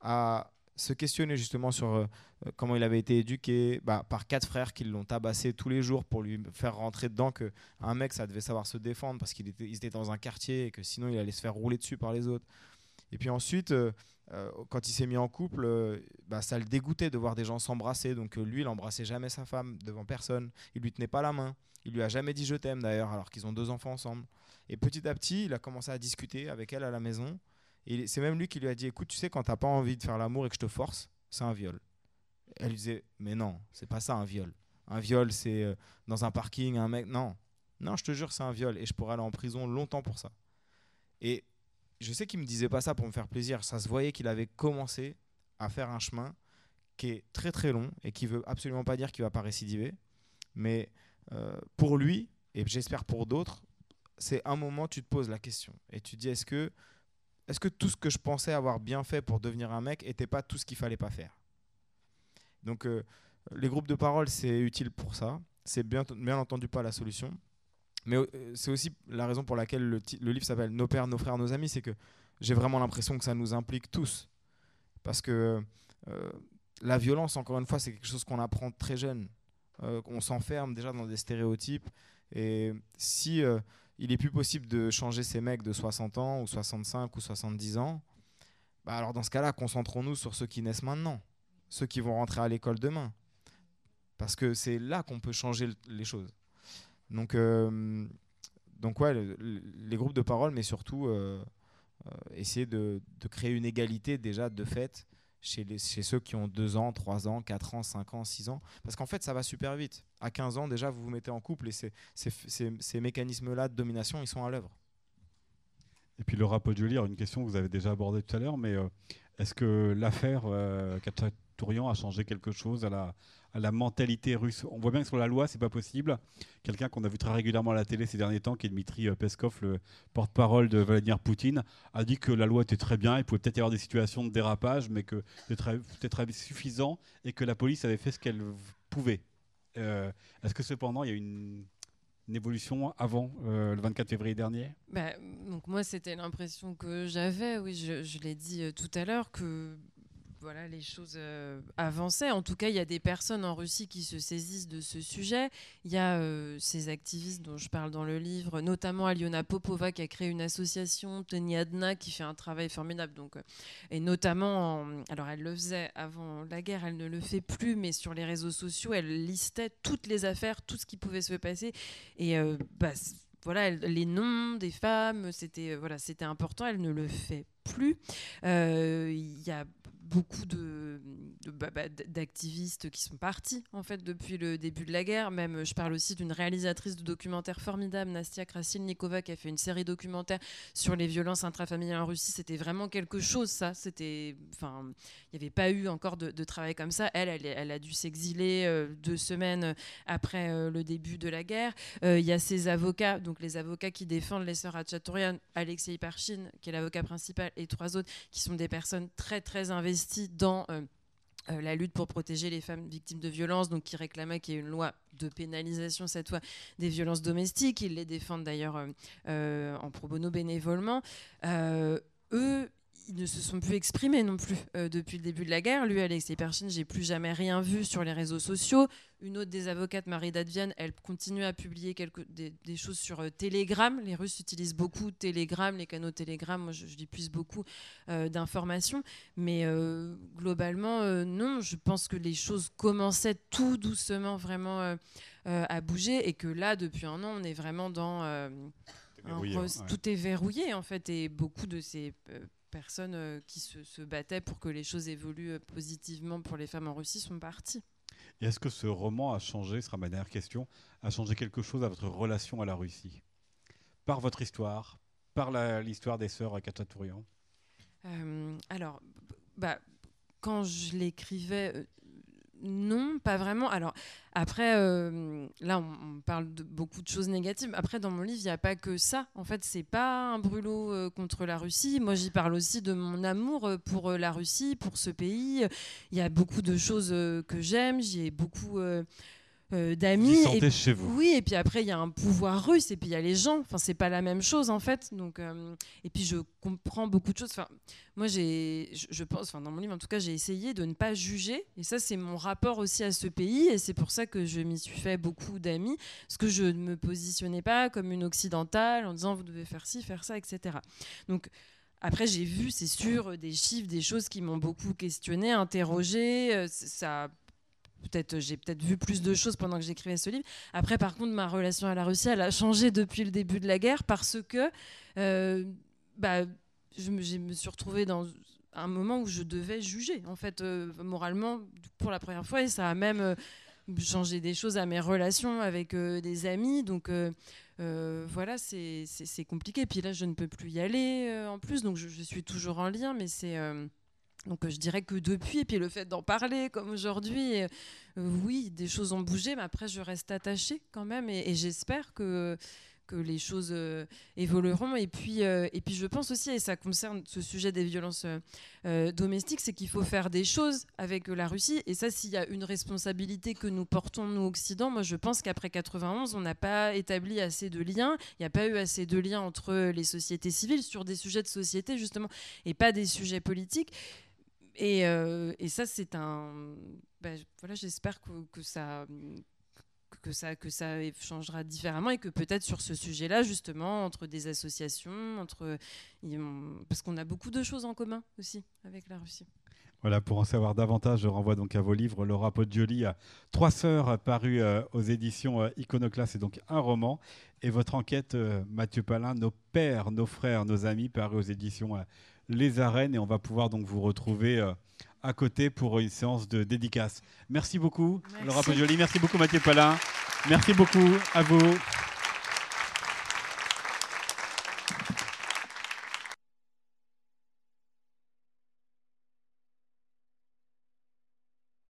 à se questionner justement sur euh, euh, comment il avait été éduqué bah, par quatre frères qui l'ont tabassé tous les jours pour lui faire rentrer dedans que un mec ça devait savoir se défendre parce qu'il était, dans un quartier et que sinon il allait se faire rouler dessus par les autres. Et puis ensuite, quand il s'est mis en couple, bah, ça le dégoûtait de voir des gens s'embrasser. Donc lui, il embrassait jamais sa femme devant personne. Il lui tenait pas la main. Il lui a jamais dit je t'aime d'ailleurs, alors qu'ils ont deux enfants ensemble. Et petit à petit, il a commencé à discuter avec elle à la maison. Et c'est même lui qui lui a dit écoute, tu sais, quand t'as pas envie de faire l'amour et que je te force, c'est un viol. Elle lui disait mais non, c'est pas ça un viol. Un viol, c'est euh, dans un parking, un mec. Non, non, je te jure, c'est un viol et je pourrais aller en prison longtemps pour ça. Et je sais qu'il me disait pas ça pour me faire plaisir. Ça se voyait qu'il avait commencé à faire un chemin qui est très très long et qui veut absolument pas dire qu'il va pas récidiver. Mais euh, pour lui, et j'espère pour d'autres, c'est un moment tu te poses la question et tu dis est-ce que est-ce que tout ce que je pensais avoir bien fait pour devenir un mec n'était pas tout ce qu'il fallait pas faire? Donc euh, les groupes de parole c'est utile pour ça, c'est bien, bien entendu pas la solution, mais euh, c'est aussi la raison pour laquelle le, le livre s'appelle Nos pères, nos frères, nos amis, c'est que j'ai vraiment l'impression que ça nous implique tous, parce que euh, la violence encore une fois c'est quelque chose qu'on apprend très jeune, on s'enferme déjà dans des stéréotypes. Et si il est plus possible de changer ces mecs de 60 ans ou 65 ou 70 ans, bah alors dans ce cas-là, concentrons-nous sur ceux qui naissent maintenant, ceux qui vont rentrer à l'école demain. Parce que c'est là qu'on peut changer les choses. Donc, euh, donc ouais, les groupes de parole, mais surtout euh, euh, essayer de, de, créer une égalité déjà de fait chez, ceux qui ont 2 ans, 3 ans, 4 ans, 5 ans, 6 ans. Parce qu'en fait, ça va super vite. À 15 ans, déjà, vous vous mettez en couple et ces, mécanismes-là de domination, ils sont à l'œuvre. Et puis Laura Poggioli, une question que vous avez déjà abordée tout à l'heure, mais euh, est-ce que l'affaire euh, Tourian a changé quelque chose à la, à la mentalité russe. On voit bien que sur la loi, c'est pas possible. Quelqu'un qu'on a vu très régulièrement à la télé ces derniers temps, qui est Dmitri euh, Peskov, le porte-parole de Vladimir Poutine, a dit que la loi était très bien. Il pouvait peut-être y avoir des situations de dérapage, mais que c'était suffisant et que la police avait fait ce qu'elle pouvait. Euh, est-ce que cependant, il y a une évolution avant euh, le 24 février dernier? Bah, donc Moi, c'était l'impression que j'avais, oui, je, je l'ai dit tout à l'heure, que voilà, les choses euh, avançaient. En tout cas, il y a des personnes en Russie qui se saisissent de ce sujet. Il y a euh, ces activistes dont je parle dans le livre, notamment Aliona Popova qui a créé une association, Tony Adna qui fait un travail formidable. Donc, euh, et notamment, alors elle le faisait avant la guerre, elle ne le fait plus, mais sur les réseaux sociaux, elle listait toutes les affaires, tout ce qui pouvait se passer. Et bah, voilà, les noms des femmes, c'était voilà, c'était important. Elle ne le fait plus. Il y a beaucoup de, bah, bah, d'activistes qui sont partis en fait depuis le début de la guerre. Même, je parle aussi d'une réalisatrice de documentaires formidable, Nastia Krasilnikova, qui a fait une série documentaire sur les violences intrafamiliales en Russie. C'était vraiment quelque chose, ça. C'était, enfin, il n'y avait pas eu encore de, travail comme ça. Elle, elle, a dû s'exiler euh, deux semaines après euh, le début de la guerre. Euh, il y a ses avocats, donc les avocats qui défendent les sœurs Hatchatourian, Alexei Parchin, qui est l'avocat principal, et trois autres qui sont des personnes très très investies dans euh, euh, la lutte pour protéger les femmes victimes de violences, donc qui réclamaient qu'il y ait une loi de pénalisation cette fois des violences domestiques. Ils les défendent d'ailleurs euh, en pro bono bénévolement. eux, ils ne se sont plus exprimés non plus euh, depuis le début de la guerre. Lui, Alexei Pershin, j'ai plus jamais rien vu sur les réseaux sociaux. Une autre des avocates, Marie Dadvian, elle continue à publier quelques, des, choses sur euh, Telegram. Les Russes utilisent beaucoup Telegram, les canaux Telegram. Moi, je, je puisse beaucoup euh, d'informations. Mais globalement, non, je pense que les choses commençaient tout doucement vraiment à bouger et que là, depuis un an, on est vraiment dans... Tout est verrouillé en fait et beaucoup de ces personnes euh, qui se, battaient pour que les choses évoluent euh, positivement pour les femmes en Russie sont parties. Et est-ce que ce roman a changé, ce sera ma dernière question, a changé quelque chose à votre relation à la Russie? Par votre histoire, par l'histoire des sœurs Kachatourian euh, Alors, bah, quand je l'écrivais, non, pas vraiment. Alors, après, euh, là, on, parle de beaucoup de choses négatives. Après, dans mon livre, il n'y a pas que ça. En fait, c'est pas un brûlot euh, contre la Russie. Moi, j'y parle aussi de mon amour euh, pour la Russie, pour ce pays. Il y a beaucoup de choses que j'aime. J'y ai beaucoup euh, d'amis. Et, chez vous. Oui, et puis après, il y a un pouvoir russe, et puis il y a les gens. Enfin, c'est pas la même chose, en fait. Donc, euh, et puis, je comprends beaucoup de choses. Enfin, moi, j'ai, je, pense, enfin, dans mon livre, en tout cas, j'ai essayé de ne pas juger. Et ça, c'est mon rapport aussi à ce pays. Et c'est pour ça que je m'y suis fait beaucoup d'amis. Parce que je ne me positionnais pas comme une occidentale en disant, vous devez faire ci, faire ça, etc. Donc, après, j'ai vu, c'est sûr, des chiffres, des choses qui m'ont beaucoup questionné, interrogé. Ça peut-être j'ai peut-être vu plus de choses pendant que j'écrivais ce livre. Après, par contre, ma relation à la Russie, elle a changé depuis le début de la guerre parce que euh, bah, je, me, suis retrouvée dans un moment où je devais juger, en fait, euh, moralement, pour la première fois. Et ça a même euh, changé des choses à mes relations avec des amis. Donc voilà, c'est compliqué. Puis là, je ne peux plus y aller en plus. Donc je, je suis toujours en lien, mais c'est donc euh, je dirais que depuis, et puis le fait d'en parler comme aujourd'hui, euh, oui, des choses ont bougé, mais après je reste attachée quand même, et j'espère que que les choses euh, évolueront. Et puis, et puis je pense aussi, et ça concerne ce sujet des violences domestiques, c'est qu'il faut faire des choses avec la Russie. Et ça, s'il y a une responsabilité que nous portons, nous, Occident, moi je pense qu'après 91, on n'a pas établi assez de liens. Il n'y a pas eu assez de liens entre les sociétés civiles sur des sujets de société, justement, et pas des sujets politiques. Et, et ça, c'est un... Ben, voilà, j'espère que, ça que ça, que ça changera différemment et que peut-être sur ce sujet-là, justement, entre des associations, entre, parce qu'on a beaucoup de choses en commun aussi avec la Russie. Voilà, pour en savoir davantage, je renvoie donc à vos livres. Laura Poggioli, Trois sœurs, paru euh, aux éditions euh, Iconoclast, c'est donc un roman. Et votre enquête, euh, Mathieu Palin, Nos pères, nos frères, nos amis, paru aux éditions Les Arènes. Et on va pouvoir donc vous retrouver à côté pour une séance de dédicace. Merci beaucoup, Laura Poggioli. Merci beaucoup, Mathieu Palin. Merci beaucoup à vous.